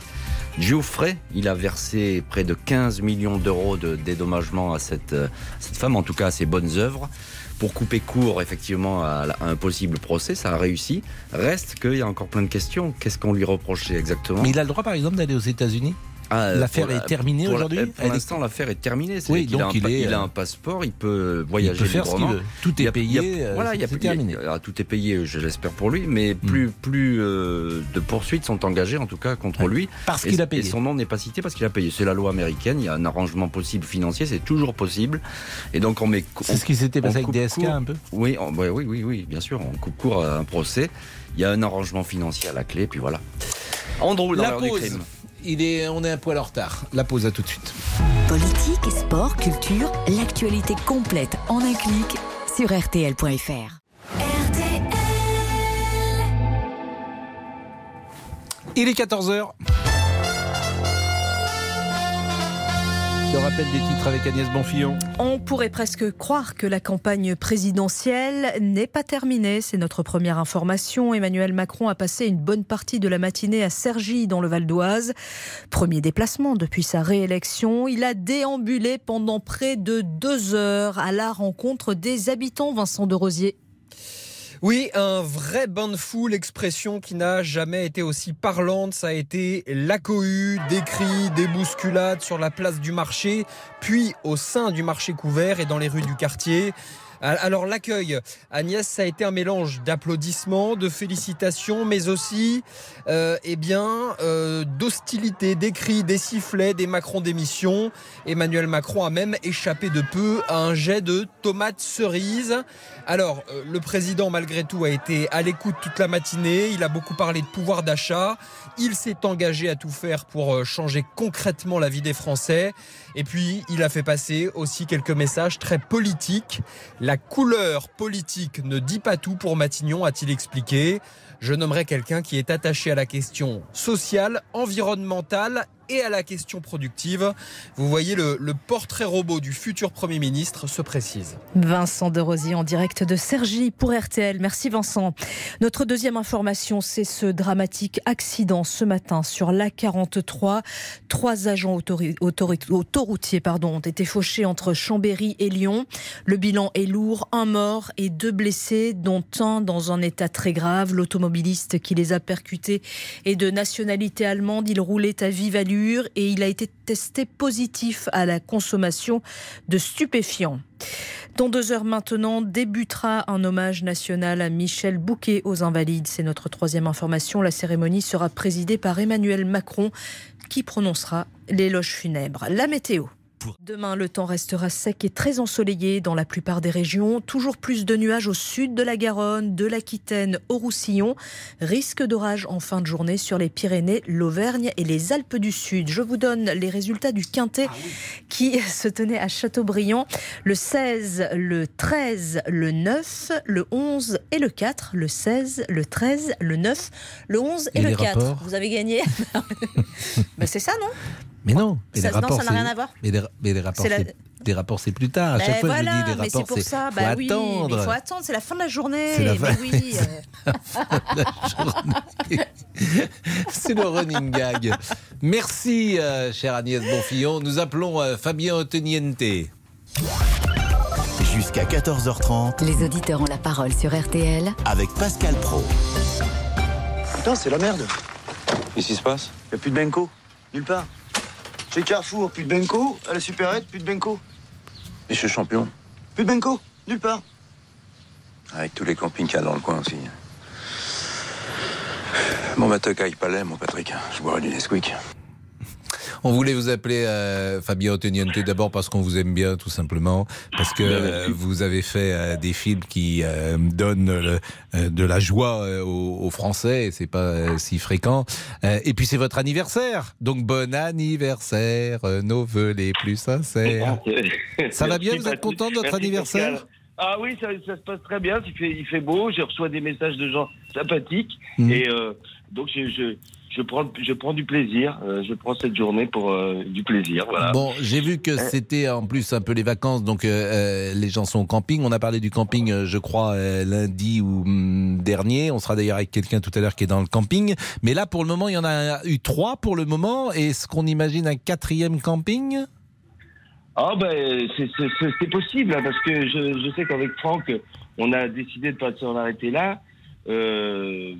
Giuffre. Il a versé près de 15 millions d'euros de dédommagement à cette, cette femme, en tout cas à ses bonnes œuvres. Pour couper court effectivement à, un possible procès, ça a réussi. Reste qu'il y a encore plein de questions. Qu'est-ce qu'on lui reprochait exactement? Il a le droit, par exemple, d'aller aux États-Unis? Ah, L'affaire est terminée la- aujourd'hui Pour l'instant, l'affaire est terminée. C'est Oui, qu'il a un il est, il a un passeport, il peut voyager il peut faire librement. Tout Il est il a- payé, voilà, il c'est il terminé. tout est payé, je l'espère pour lui, mais plus, plus euh, de poursuites sont engagées, en tout cas contre lui. Parce qu'il a payé. Et son nom n'est pas cité parce qu'il a payé. C'est la loi américaine. Il y a un arrangement possible financier, c'est toujours possible. Et donc on met. C'est ce qui s'était passé avec DSK court- un peu Oui, on- oui, oui, oui, bien sûr. On coupe court à un procès. Il y a un arrangement financier à la clé, puis voilà. Andrew dans La. Il est, on est un poil en retard. La pause à tout de suite. Politique, sport, culture, l'actualité complète en un clic sur rtl.fr. Il est 14h. Le rappel des titres avec Agnès Bonfillon. On pourrait presque croire que la campagne présidentielle n'est pas terminée. C'est notre première information. Emmanuel Macron a passé une bonne partie de la matinée à Cergy, dans le Val d'Oise. Premier déplacement depuis sa réélection. Il a déambulé pendant près de deux heures à la rencontre des habitants, Vincent de Rosier. Oui, un vrai bain de foule, expression qui n'a jamais été aussi parlante. Ça a été la cohue, des cris, des bousculades sur la place du marché, puis au sein du marché couvert et dans les rues du quartier. Alors l'accueil, Agnès, ça a été un mélange d'applaudissements, de félicitations, mais aussi euh, eh bien, euh, d'hostilité, des cris, des sifflets, des Macron d'émission. Emmanuel Macron a même échappé de peu à un jet de tomates cerises. Alors, euh, le président, malgré tout, a été à l'écoute toute la matinée. Il a beaucoup parlé de pouvoir d'achat. Il s'est engagé à tout faire pour euh, changer concrètement la vie des Français. Et puis, il a fait passer aussi quelques messages très politiques. La couleur politique ne dit pas tout pour Matignon, a-t-il expliqué. Je nommerai quelqu'un qui est attaché à la question sociale, environnementale et à la question productive. Vous voyez, le, portrait robot du futur Premier ministre se précise. Vincent de Rosier en direct de Sergi pour RTL. Merci Vincent. Notre deuxième information, c'est ce dramatique accident ce matin sur l'A43. Trois agents autoroutiers ont été fauchés entre Chambéry et Lyon. Le bilan est lourd, un mort et deux blessés, dont un dans un état très grave. L'automobiliste qui les a percutés est de nationalité allemande. Il roulait à vive allure et il a été testé positif à la consommation de stupéfiants. Dans deux heures maintenant, débutera un hommage national à Michel Bouquet aux Invalides. C'est notre troisième information. La cérémonie sera présidée par Emmanuel Macron, qui prononcera l'éloge funèbre. La météo. Demain, le temps restera sec et très ensoleillé dans la plupart des régions. Toujours plus de nuages au sud de la Garonne, de l'Aquitaine au Roussillon. Risque d'orage en fin de journée sur les Pyrénées, l'Auvergne et les Alpes du Sud. Je vous donne les résultats du quintet qui *laughs* se tenait à Châteaubriand. Le 16, le 13, le 9, le 11 et le 4. Le 16, le 13, le 9, le 11 et, Et le les 4. rapports Vous avez gagné. *laughs* *laughs* Ben, c'est ça, non? Mais non, mais Ça- les non, rapports, ça n'a rien à voir. Mais les, mais les rapports, C'est la- c'est des rapports, c'est plus tard. À Ben chaque fois, voilà, je dis les mais c'est rapports, pour c'est ça. faut Bah oui, attendre. mais il faut attendre, c'est la fin de la journée. C'est la Mais fin- oui, *laughs* *laughs* C'est le running gag. Merci, euh, chère Agnès Bonfillon. Nous appelons euh, Fabien Oteniente. Jusqu'à 14h30 Les auditeurs ont la parole sur RTL avec Pascal Pro. Putain, c'est la merde. Qu'est-ce qui se passe? Y a plus de Benko. Nulle part. Chez Carrefour, plus de Benko. À la supérette, plus de Benko. Et chez Champion Plus de Benko. Nulle part. Avec tous les campings qu'il y a dans le coin aussi. Bon, bah, toc avec palais, mon Patrick. Je boirai du Nesquik. On voulait vous appeler euh, Fabien Oteniente d'abord parce qu'on vous aime bien, tout simplement, parce que euh, vous avez fait euh, des films qui euh, donnent le- de la joie aux, aux Français, et c'est pas si fréquent. Et puis c'est votre anniversaire, donc bon anniversaire, nos vœux les plus sincères. *laughs* Ça va bien Vous êtes content de votre anniversaire. Ah oui, ça, ça se passe très bien. Il fait, il fait beau. Je reçois des messages de gens sympathiques. Mhm. Et euh, donc, je, je, je, prends, je prends du plaisir. Euh, je prends cette journée pour euh, du plaisir. Voilà. Bon, j'ai vu que Euh, c'était en plus un peu les vacances, donc euh, les gens sont au camping. On a parlé du camping, je crois, lundi ou hum, dernier. On sera d'ailleurs avec quelqu'un tout à l'heure qui est dans le camping. Mais là, pour le moment, il y en a eu trois pour le moment. Est-ce qu'on imagine un quatrième camping? Ah ben c'est- possible hein, parce que je, je sais qu'avec Franck on a décidé de pas s'en arrêter là. Euh,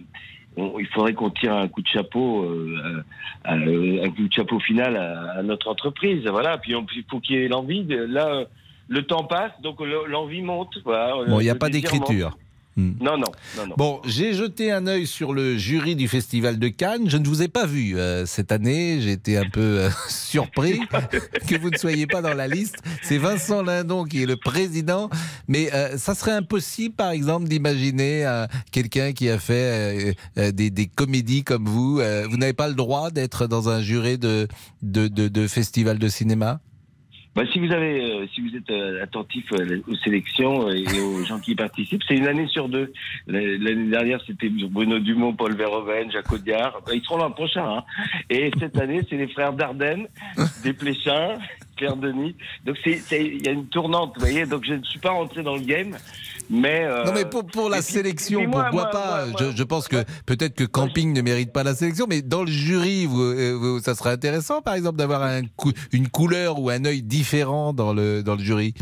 on- il faudrait qu'on tire un coup de chapeau, euh, à- à- un coup de chapeau final à, à notre entreprise. Voilà. Puis on- il faut qu'il y ait l'envie. Là, le temps passe, donc le- l'envie monte. Voilà. Bon, il n'y a pas d'écriture. Hmm. Non, non, non, non. Bon, j'ai jeté un œil sur le jury du Festival de Cannes. Je ne vous ai pas vu euh, cette année. J'ai été un peu euh, *laughs* surpris *laughs* que vous ne soyez pas dans la liste. C'est Vincent Lindon qui est le président. Mais euh, ça serait impossible, par exemple, d'imaginer euh, quelqu'un qui a fait euh, euh, des, des comédies comme vous. Euh, vous n'avez pas le droit d'être dans un jury de, de, de, de festival de cinéma? Bah, si vous avez, euh, si vous êtes euh, attentif euh, aux sélections euh, et aux *laughs* gens qui y participent, c'est une année sur deux. L'année dernière, c'était Bruno Dumont, Paul Verhoeven, Jacques Audiard. Bah, Ils seront l'an prochain. Hein. Et cette *laughs* année, c'est les frères Dardenne, *laughs* Desplechin, Claire Denis. Donc il y a une tournante, vous voyez. Donc je ne suis pas rentré dans le game, mais. euh, Non mais pour, pour la et sélection, puis pourquoi moi, pas moi, je, je pense que peut-être que camping ne mérite pas la sélection, mais dans le jury, vous, euh, vous- ça serait intéressant par exemple d'avoir un cou- une couleur ou un œil différent dans le, dans le jury.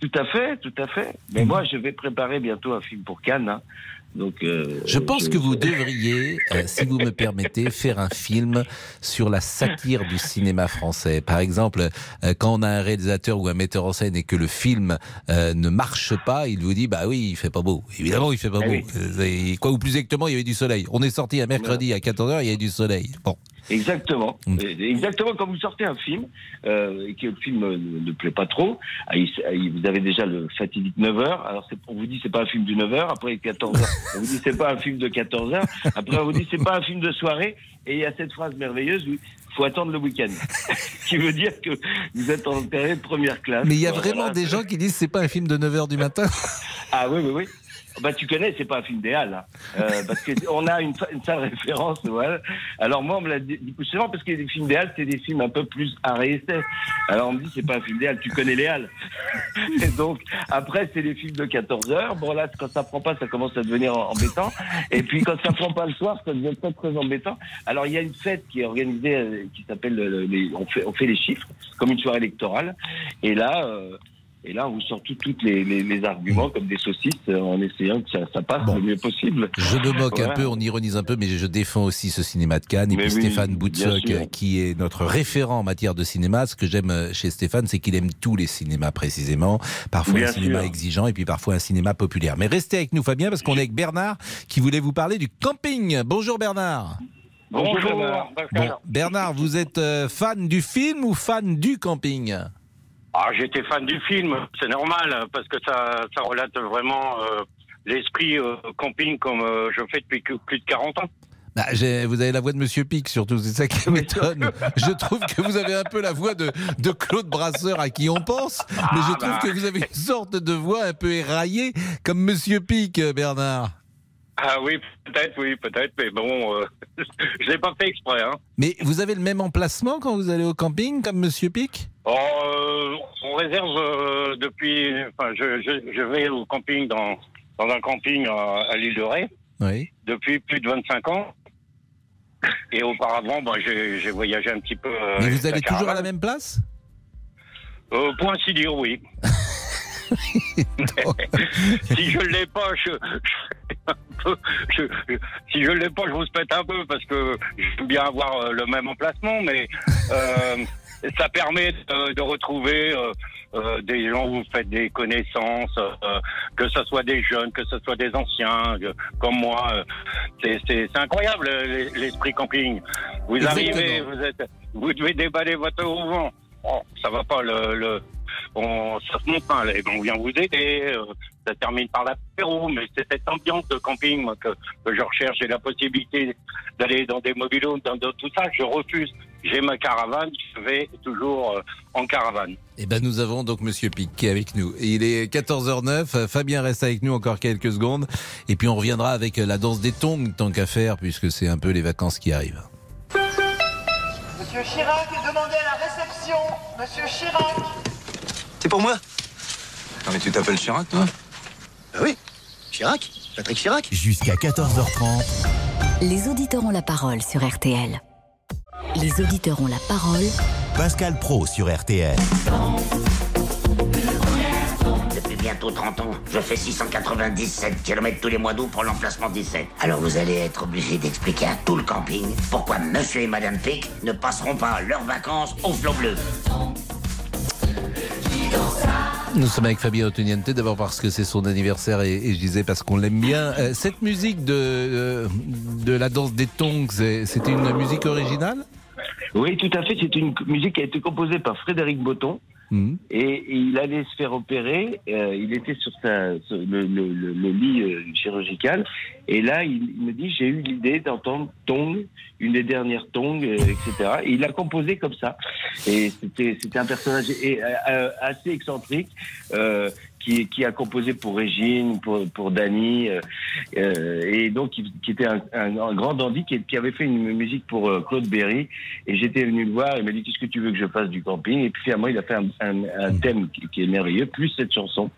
Tout à fait, tout à fait. Mais moi, je vais préparer bientôt un film pour Cannes. hein. Donc, euh, Je pense que vous devriez, euh, si vous me permettez, faire un film sur la satire du cinéma français. Par exemple, euh, quand on a un réalisateur ou un metteur en scène et que le film euh, ne marche pas, il vous dit bah oui, il fait pas beau. Évidemment, il fait pas Ah beau. oui. Quoi ou plus exactement, il y avait du soleil. On est sorti un mercredi à 14h, il y avait du soleil. Bon. Exactement. Mm. Exactement comme vous sortez un film euh, et que le film euh, ne, ne plaît pas trop. ah, il- ah, il- vous avez déjà le fatidique 9h. Alors on vous dit c'est pas un film du 9h. Après 14h, on vous dit c'est pas un film de 14h. Après on vous dit c'est pas un film de soirée. Et il y a cette phrase merveilleuse où faut attendre le week-end, *laughs* qui veut dire que vous êtes en période première classe. Mais il y a Voilà. vraiment des gens qui disent c'est pas un film de 9h du matin. Ah oui, oui, oui. Bah, tu connais, c'est pas un film des Halles, hein. Euh, parce que *laughs* on a une, une sale référence, voilà. Alors moi, on me l'a dit souvent parce que les films des Halles, c'est des films un peu plus essai. Alors on me dit, c'est pas un film des Halles, tu connais les Halles. *laughs* Et donc après, c'est des films de 14 heures. Bon là, quand ça prend pas, ça commence à devenir en- embêtant. Et puis quand ça prend pas le soir, ça devient très très embêtant. Alors il y a une fête qui est organisée, euh, qui s'appelle, le- les- on fait, on fait les chiffres, comme une soirée électorale. Et là. euh, et là, on vous sort tous toutes les, les, les arguments comme des saucisses euh, en essayant que ça, ça passe le mieux possible. Je me moque un peu, on ironise un peu, mais je défends aussi ce cinéma de Cannes. Et Mais puis oui, Stéphane Boutsock, qui est notre référent en matière de cinéma. Ce que j'aime euh, chez Stéphane, c'est qu'il aime tous les cinémas précisément. Parfois Bien un cinéma sûr. exigeant et puis parfois un cinéma populaire. Mais restez avec nous, Fabien, parce qu'on est avec Bernard qui voulait vous parler du camping. Bonjour Bernard. Bonjour, Bonjour, Bernard. Bon, Bernard, vous êtes euh, fan du film ou fan du camping? Ah, j'étais fan du film, c'est normal, parce que ça, ça relate vraiment euh, l'esprit euh, camping comme euh, je fais depuis plus de 40 ans. Bah, vous avez la voix de Monsieur Pic, surtout, c'est ça qui *laughs* m'étonne. Je trouve que vous avez un peu la voix de, de Claude Brasseur à qui on pense, mais je trouve bah. que vous avez une sorte de voix un peu éraillée, comme Monsieur Pic, Bernard. Ah oui, peut-être, oui, peut-être, mais bon, euh, *laughs* je l'ai pas fait exprès. Hein. Mais vous avez le même emplacement quand vous allez au camping, comme Monsieur Pic? Oh, euh, on réserve euh, depuis, enfin, je, je, je vais au camping dans, dans un camping à, à l'île de Ré Oui. depuis plus de 25 ans. Et auparavant, bah, j'ai voyagé un petit peu. euh, Mais vous allez toujours à la même place? Euh, pour ainsi dire, oui. *laughs* *laughs* si je l'ai pas, je, je- je- je- si je l'ai pas, je vous pète un peu parce que j'aime bien avoir euh, le même emplacement, mais euh, ça permet de, de retrouver euh, euh, des gens où vous faites des connaissances, euh, que ce soit des jeunes, que ce soit des anciens, comme moi. c'est- incroyable l'esprit camping. Vous Exactement. arrivez, vous êtes, vous devez déballer votre au vent. Oh, ça va pas le, le on, ça se monte mal. Et ben, on vient vous aider. euh, ça termine par l'apéro, mais c'est cette ambiance de camping moi, que, que je recherche. J'ai la possibilité d'aller dans des mobilos, dans, dans tout ça. Je refuse. J'ai ma caravane. Je vais toujours euh, en caravane. Eh ben, nous avons donc Monsieur Pic qui est avec nous. Et il est 14h09. Fabien reste avec nous encore quelques secondes. Et puis on reviendra avec la danse des tongs, tant qu'à faire, puisque c'est un peu les vacances qui arrivent. Monsieur Chirac est demandé à la réception. Monsieur Chirac. C'est pour moi Non mais tu t'appelles Chirac, toi Bah oui. Chirac Patrick Chirac Jusqu'à 14h30. Les auditeurs ont la parole sur RTL. Les auditeurs ont la parole. Pascal Pro sur RTL. Depuis bientôt 30 ans, je fais 697 km tous les mois d'août pour l'emplacement 17. Alors vous allez être obligé d'expliquer à tout le camping pourquoi monsieur et madame Pic ne passeront pas leurs vacances au flot bleu. Nous sommes avec Fabien Otoniente, d'abord parce que c'est son anniversaire et, je disais parce qu'on l'aime bien. Euh, cette musique de, euh, de la danse des tongs, c'était une musique originale? Oui, tout à fait. C'est une musique qui a été composée par Frédéric Botton. Mhm. Et il allait se faire opérer. euh, il était sur, sa, le, lit euh, chirurgical. Et là, il, me dit j'ai eu l'idée d'entendre Tong, une des dernières Tong, euh, etc. Et il a composé comme ça. Et c'était un personnage assez excentrique. Qui, qui a composé pour Régine, pour, pour Dany, euh, euh, et donc qui, qui était un, un- grand dandy qui, qui avait fait une musique pour euh, Claude Berry. Et j'étais venu le voir, il m'a dit qu'est-ce que tu veux que je fasse du camping? Et puis finalement, il a fait un, un- thème qui est merveilleux, plus cette chanson.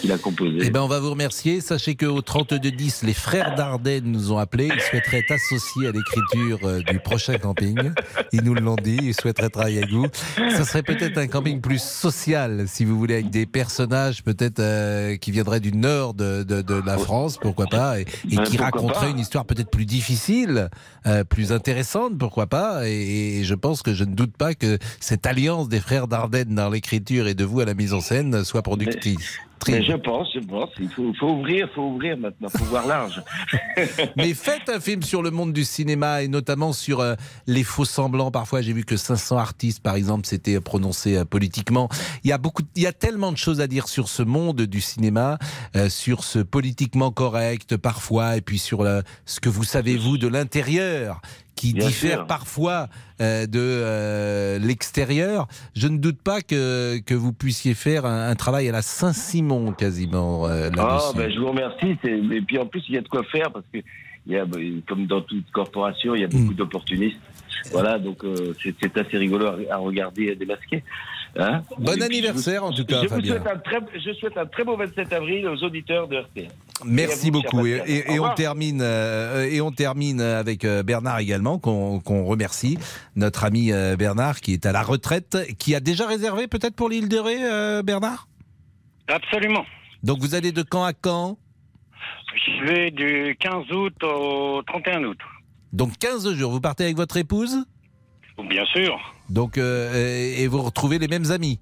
Qu'il a composé. Eh ben, on va vous remercier. Sachez qu'au 3210, les frères Dardenne nous ont appelés. Ils souhaiteraient être associés à l'écriture euh, du prochain camping. Ils nous l'ont dit. Ils souhaiteraient travailler avec vous. Ça serait peut-être un camping plus social, si vous voulez, avec des personnages peut-être euh, qui viendraient du nord de, de, de la France, pourquoi pas, et, et Ben, qui raconteraient une histoire peut-être plus difficile, euh, plus intéressante, pourquoi pas. Et, et je pense que je ne doute pas que cette alliance des frères Dardenne dans l'écriture et de vous à la mise en scène soit Mais je pense, je pense. Il faut, faut ouvrir, faut ouvrir maintenant, faut voir large. *laughs* Mais faites un film sur le monde du cinéma et notamment sur euh, les faux semblants. Parfois, j'ai vu que 500 artistes, par exemple, s'étaient prononcés euh, politiquement. Il y a beaucoup, il y a tellement de choses à dire sur ce monde du cinéma, euh, sur ce politiquement correct parfois, et puis sur euh, ce que vous savez vous de l'intérieur qui Bien diffère sûr. parfois euh, de euh, l'extérieur. Je ne doute pas que, que vous puissiez faire un, un travail à la Saint-Simon quasiment euh, Ah, ben, je vous remercie. c'est- Et puis en plus, il y a de quoi faire parce que, il y a, ben, comme dans toute corporation, il y a beaucoup Mm. d'opportunistes. Voilà, donc euh, c'est c'est assez rigolo à, à regarder démasquer. Hein Bon anniversaire, vous- en tout cas, je vous souhaite un très, je souhaite un très beau 27 avril aux auditeurs de RTL. Merci beaucoup. Et, on termine euh, et on termine avec euh, Bernard également qu'on remercie notre ami euh, Bernard qui est à la retraite, qui a déjà réservé peut-être pour l'île de Ré, euh, Bernard? Absolument. Donc vous allez de quand à quand? Je vais du 15 août au 31 août. Donc 15 jours. Vous partez avec votre épouse? Bien sûr. Donc euh, et et vous retrouvez les mêmes amis.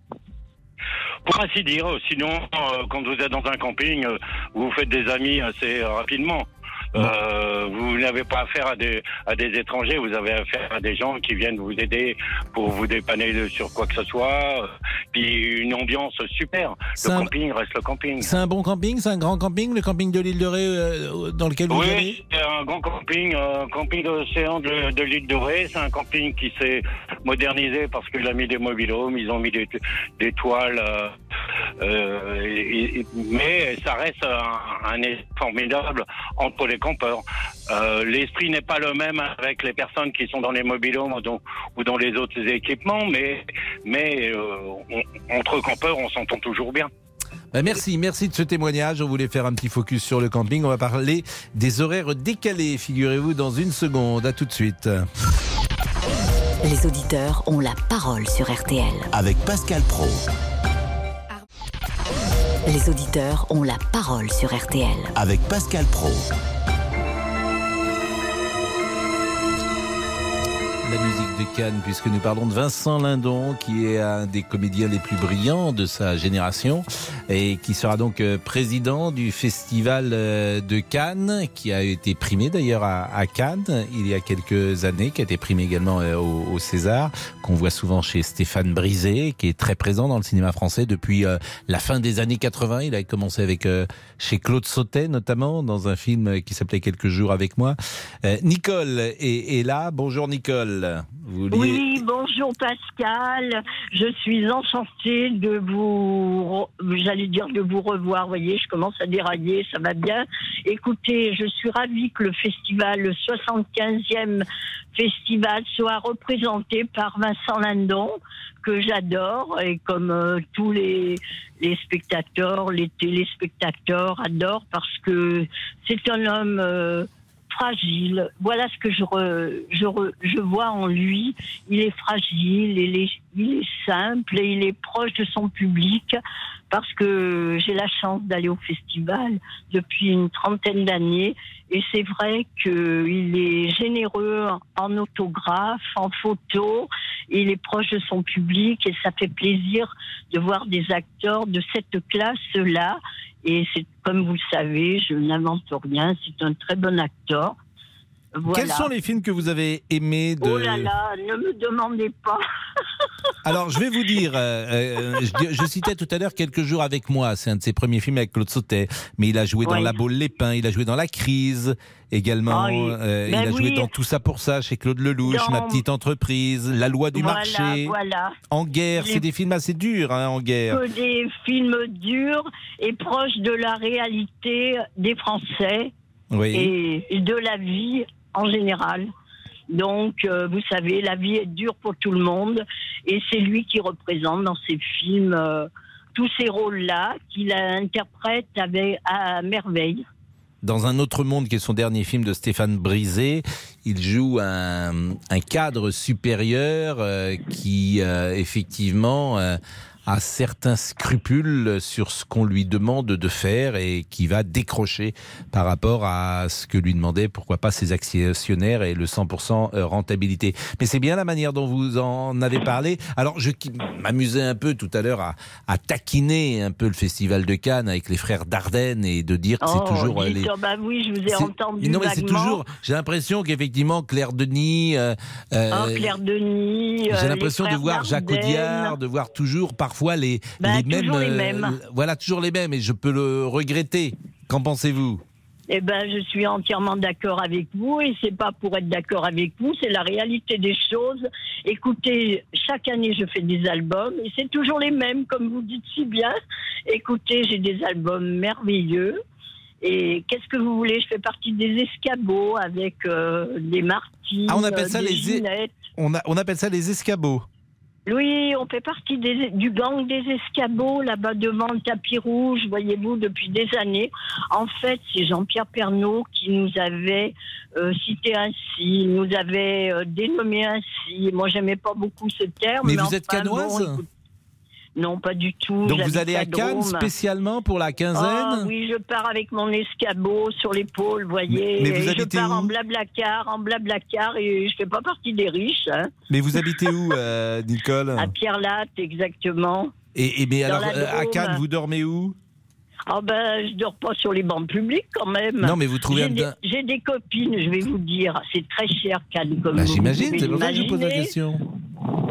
Pour ainsi dire, sinon, euh, quand vous êtes dans un camping, euh, vous faites des amis assez euh, rapidement. Euh, vous n'avez pas affaire à des, à des étrangers, vous avez affaire à des gens qui viennent vous aider pour vous dépanner sur quoi que ce soit. euh, Puis une ambiance super. Le un- camping reste le camping. C'est un bon camping, c'est un grand camping, le camping de l'île de Ré euh, dans lequel vous allez. Oui, c'est un grand camping, un camping d'océan de, de l'île de Ré. C'est un camping qui s'est modernisé parce qu'il a mis des mobilhomes, ils ont mis des, des toiles. euh, euh, et- et- mais ça reste un, un formidable entre les campeurs. Euh, L'esprit n'est pas le même avec les personnes qui sont dans les mobilhomes ou dans, ou dans les autres équipements, mais, mais euh, on- entre campeurs, on s'entend toujours bien. Bah, merci, merci de ce témoignage. On voulait faire un petit focus sur le camping. On va parler des horaires décalés, figurez-vous, dans une seconde. À tout de suite. Les auditeurs ont la parole sur RTL. Avec Pascal Pro. Les auditeurs ont la parole sur RTL. Avec Pascal Pro. La musique de Cannes, puisque nous parlons de Vincent Lindon, qui est un des comédiens les plus brillants de sa génération, et qui sera donc euh, président du Festival euh, de Cannes, qui a été primé d'ailleurs à, Cannes il y a quelques années, qui a été primé également euh, au, César, qu'on voit souvent chez Stéphane Brisé, qui est très présent dans le cinéma français depuis la fin des années 80. Il a commencé avec chez Claude Sautet notamment, dans un film qui s'appelait Quelques jours avec moi. Nicole est, est là. Bonjour Nicole. Vous vouliez- Oui, bonjour Pascal. Je suis enchantée de vous, j'allais dire de vous revoir. Vous voyez, je commence à dérailler, ça va bien. Écoutez, je suis ravie que le festival, le 75e festival, soit représenté par Vincent Lindon, que j'adore, et comme euh, tous les, les spectateurs, les téléspectateurs adorent, parce que c'est un homme. euh, fragile. Voilà ce que je, re- je, je vois en lui. Il est fragile, il est, il est simple et il est proche de son public parce que j'ai la chance d'aller au festival depuis une trentaine d'années. Et c'est vrai qu'il est généreux en autographe, en photo, il est proche de son public et ça fait plaisir de voir des acteurs de cette classe-là. Et c'est comme vous le savez, je n'invente rien, c'est un très bon acteur. Voilà. Quels sont les films que vous avez aimés de... Oh là là, ne me demandez pas. *laughs* Alors, je vais vous dire, euh, euh, je, je citais tout à l'heure Quelques jours avec moi, c'est un de ses premiers films avec Claude Sautet, mais il a joué dans Oui. La Baule Lépin, il a joué dans La Crise également, Ah oui. euh, Ben il a joué dans Tout ça pour ça chez Claude Lelouch, Dans- Ma petite entreprise, La loi du Voilà, marché, voilà. En guerre, Les- c'est des films assez durs, hein, En guerre. Que des films durs et proches de la réalité des Français et de la vie en général. Donc, euh, vous savez, la vie est dure pour tout le monde et c'est lui qui représente dans ses films euh, tous ces rôles-là qu'il interprète avec, à merveille. Dans un autre monde, qui est son dernier film de Stéphane Brisé, il joue un, cadre supérieur euh, qui, effectivement, euh, a certains scrupules sur ce qu'on lui demande de faire et qui va décrocher par rapport à ce que lui demandaient, pourquoi pas, ses actionnaires et le 100% rentabilité. Mais c'est bien la manière dont vous en avez parlé. Alors, je m'amusais un peu tout à l'heure à, à taquiner un peu le Festival de Cannes avec les frères Dardenne et de dire que c'est Oh, toujours euh, dites, les... bah oui, je vous ai entendu Non, mais c'est toujours. J'ai l'impression qu'effectivement, Claire Denis. euh, euh, Oh, Claire Denis. euh, J'ai l'impression de voir Jacques. Audiard, de voir toujours parfois les, Bah, les mêmes. euh, voilà, toujours les mêmes, et je peux le regretter. Qu'en pensez-vous? Eh ben, je suis entièrement d'accord avec vous et c'est pas pour être d'accord avec vous, c'est la réalité des choses. Écoutez, chaque année je fais des albums et c'est toujours les mêmes, comme vous dites si bien. Écoutez, j'ai des albums merveilleux. Et qu'est-ce que vous voulez? Je fais partie des escabeaux avec euh, des martyrs. Ah, on appelle ça des les. Ginettes. On, a- on appelle ça les escabeaux. Oui, on fait partie des- du gang des escabeaux là-bas devant le tapis rouge, voyez-vous, depuis des années. En fait, c'est Jean-Pierre Pernaud qui nous avait euh, cité ainsi, nous avait euh, dénommé ainsi. Moi, j'aimais pas beaucoup ce terme. Mais vous êtes bon, écoute, Non, pas du tout. Donc vous allez à Cannes spécialement pour la Ah quinzaine oui, je pars avec mon escabeau sur l'épaule, voyez. Mais- mais vous Et habitez je pars où en blablacar, en blablacar, et je fais pas partie des riches. Hein. Mais vous habitez où, euh, *laughs* Nicole À Pierre-Latte, exactement. et, et mais dans alors, euh, à. Cannes, vous dormez où? Ah ben, je dors pas sur les bancs publics quand même. Non, mais vous trouvez J'ai un- des, j'ai des copines, je vais vous dire. C'est très cher, Cannes, comme Bah, vous J'imagine, c'est pour ça que je pose la question.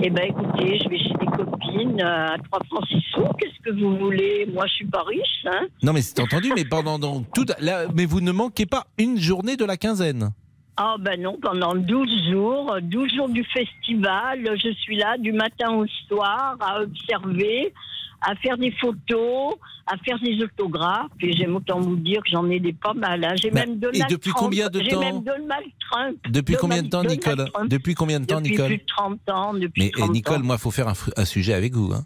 Eh ben, écoutez, je vais chez des copines euh, à 3 francs 6 sous. Qu'est-ce que vous voulez? Moi, je suis pas riche, hein. Non, mais c'est entendu, mais pendant donc, tout, là, mais vous ne manquez pas une journée de la quinzaine. Ah ben non, pendant 12 jours, 12 jours du festival, je suis là du matin au soir à observer, à faire des photos, à faire des autographes. Et j'aime autant vous dire que j'en ai des pas mal. hein. J'ai Mais- même Bah, et Donald depuis Trump. combien de J'ai temps même Donald Trump. Depuis combien de Donald- temps, Donald Nicole Trump. Depuis combien de temps, Depuis Nicole plus de 30 ans. Depuis Mais 30 eh, Nicole, ans. moi, faut faire un, un sujet avec vous. hein.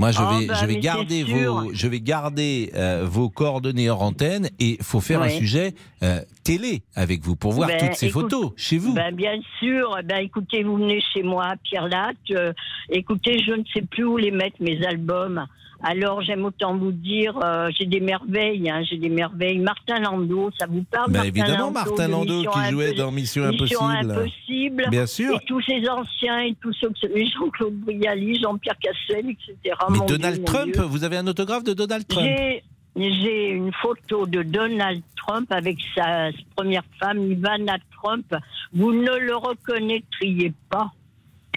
Moi, je Ah, vais, bah, je vais garder vos, je vais garder euh, vos coordonnées hors antenne et faut faire un sujet euh, télé avec vous pour voir Ben, toutes ces écoute, photos chez vous. Ben, bien sûr. Ben, écoutez, vous venez chez moi à Pierre-Latte. euh, écoutez, je ne sais plus où les mettre, mes albums. Alors, j'aime autant vous dire, euh, j'ai des merveilles, hein, j'ai des merveilles. Martin Landau, ça vous parle Ben, Martin évidemment, Landau, Martin Landau qui jouait dans Mission Mission Impossible. Impossible. Bien sûr. Et tous ces anciens et tous ceux que Jean-Claude Brialy, Jean-Pierre Cassel, etc. Mais Mon Donald Trump, vous avez un autographe de Donald Trump? J'ai une photo de Donald Trump avec sa première femme, Ivana Trump. Vous ne le reconnaîtriez pas.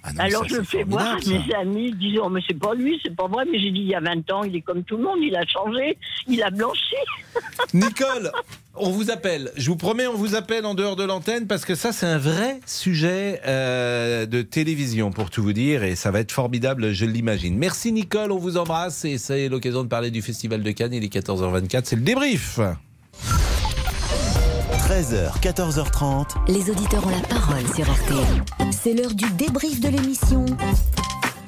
Alors Ah ça, je fais voir à mes amis, oh, mais c'est pas lui, c'est pas vrai. Mais j'ai dit il y a 20 ans, il est comme tout le monde, il a changé, il a blanchi. *laughs* Nicole, on vous appelle. Je vous promets, on vous appelle en dehors de l'antenne parce que ça, c'est un vrai sujet euh, de télévision, pour tout vous dire, et ça va être formidable, je l'imagine. Merci Nicole, on vous embrasse, et c'est l'occasion de parler du Festival de Cannes. Il est 14h24, c'est le débrief. 13h, 14h30. Les auditeurs ont la parole sur RTL. C'est l'heure du débrief de l'émission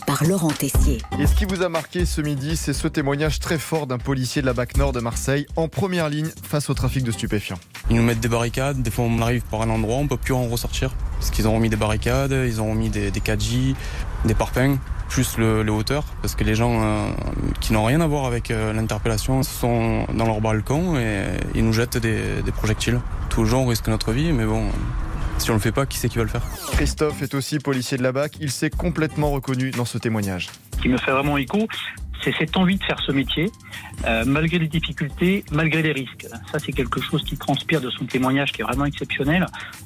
par Laurent Tessier. Et ce qui vous a marqué ce midi, c'est ce témoignage très fort d'un policier de la BAC Nord de Marseille en première ligne face au trafic de stupéfiants. Ils nous mettent des barricades, des fois on arrive par un endroit, on peut plus en ressortir. Parce qu'ils ont remis des barricades, ils ont remis des, des 4J, des parpaings, plus le, le hauteur. Parce que les gens euh, qui n'ont rien à voir avec euh, l'interpellation sont dans leur balcon et ils nous jettent des, des projectiles. Tous les jours on risque notre vie, mais bon, si on le fait pas, qui c'est qui va le faire? Christophe est aussi policier de la BAC, il s'est complètement reconnu dans ce témoignage. Ce qui me fait vraiment écho, cette envie de faire ce métier, euh, malgré les difficultés, malgré les risques. Ça, c'est quelque chose qui transpire de son témoignage, qui est vraiment exceptionnel.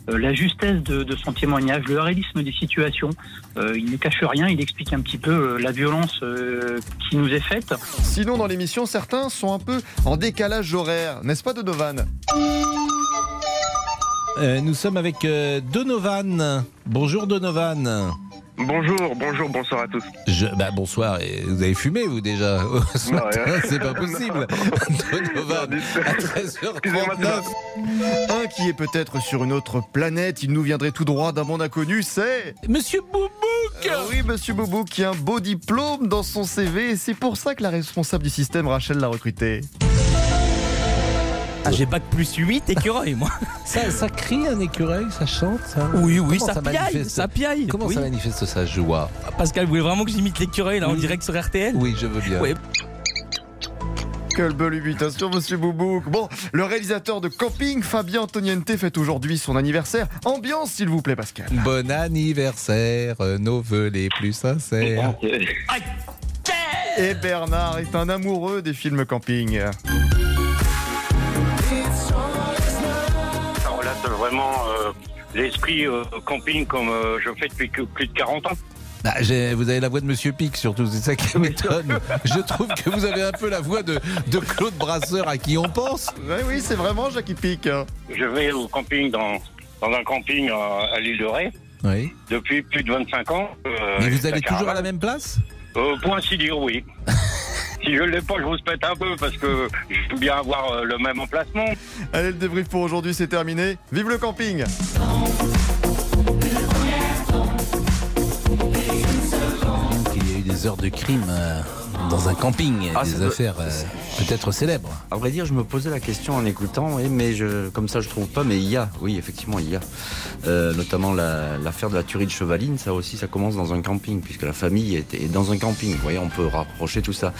Euh, la justesse de, de son témoignage, le réalisme des situations. Euh, il ne cache rien, il explique un petit peu euh, la violence euh, qui nous est faite. Sinon, dans l'émission, certains sont un peu en décalage horaire, n'est-ce pas, Donovan? Euh, nous sommes avec euh, Donovan. Bonjour Donovan. Bonjour, bonjour, bonsoir à tous. Je, bah, bonsoir, et vous avez fumé vous déjà *laughs* ce Non, matin, rien. *laughs* C'est pas possible. *laughs* Donovan, à 13h39. Un qui est peut-être sur une autre planète, il nous viendrait tout droit d'un monde inconnu, c'est... Monsieur Boubouk Euh, Oui, monsieur Boubou, qui a un beau diplôme dans son CV, et c'est pour ça que la responsable du système, Rachel, l'a recruté. Ah, j'ai *laughs* bac plus 8 écureuil, moi. *laughs* Ça, ça crie un écureuil, ça chante ça? Oui, oui, ça piaille, manifeste- ça piaille. Comment Oui. ça manifeste sa joie? Pascal, vous voulez vraiment que j'imite l'écureuil là en direct sur RTL Oui, je veux bien. Ouais. Quelle belle imitation, monsieur Boubouk. Bon, le réalisateur de Camping, Fabien Antoniente, fête aujourd'hui son anniversaire. Ambiance, s'il vous plaît, Pascal. Bon anniversaire, nos voeux les plus sincères. Et Bernard est un amoureux des films camping. Vraiment euh, l'esprit euh, camping comme euh, je fais depuis que- plus de 40 ans. Bah, vous avez la voix de Monsieur Pic surtout, c'est ça qui m'étonne. Je trouve que vous avez un peu la voix de, de Claude Brasseur à qui on pense. Oui, oui, c'est vraiment Jackie Pic. hein. Je vais au camping dans, dans un camping à, à l'île de Ré Oui. depuis plus de 25 ans. euh, Mais vous allez toujours à la même place? Euh, Pour ainsi dire, oui. *laughs* si je ne l'ai pas, je vous pète un peu parce que j'aime bien avoir euh, le même emplacement. Allez, le débrief pour aujourd'hui, c'est terminé. Vive le camping Il y a eu des heures de crime euh, dans un camping, Ah, des affaires euh, peut-être célèbres. À vrai dire, je me posais la question en écoutant, oui, mais je, comme ça je trouve pas, mais il y a, oui, effectivement, il y a. Euh, notamment la- l'affaire de la tuerie de Chevaline, ça aussi, ça commence dans un camping, puisque la famille est, est dans un camping. Vous voyez, on peut rapprocher tout ça.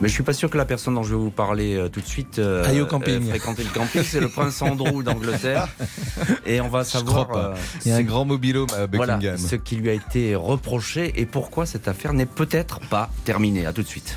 Mais je suis pas sûr que la personne dont je vais vous parler euh, tout de suite euh, Aille au camping. euh, fréquenter le camping, c'est le prince Andrew *laughs* d'Angleterre. Et on va Je savoir. crois pas. euh, Il y a un ce- grand mobilhome à Voilà, Buckingham. ce qui lui a été reproché et pourquoi cette affaire n'est peut-être pas terminée. À tout de suite.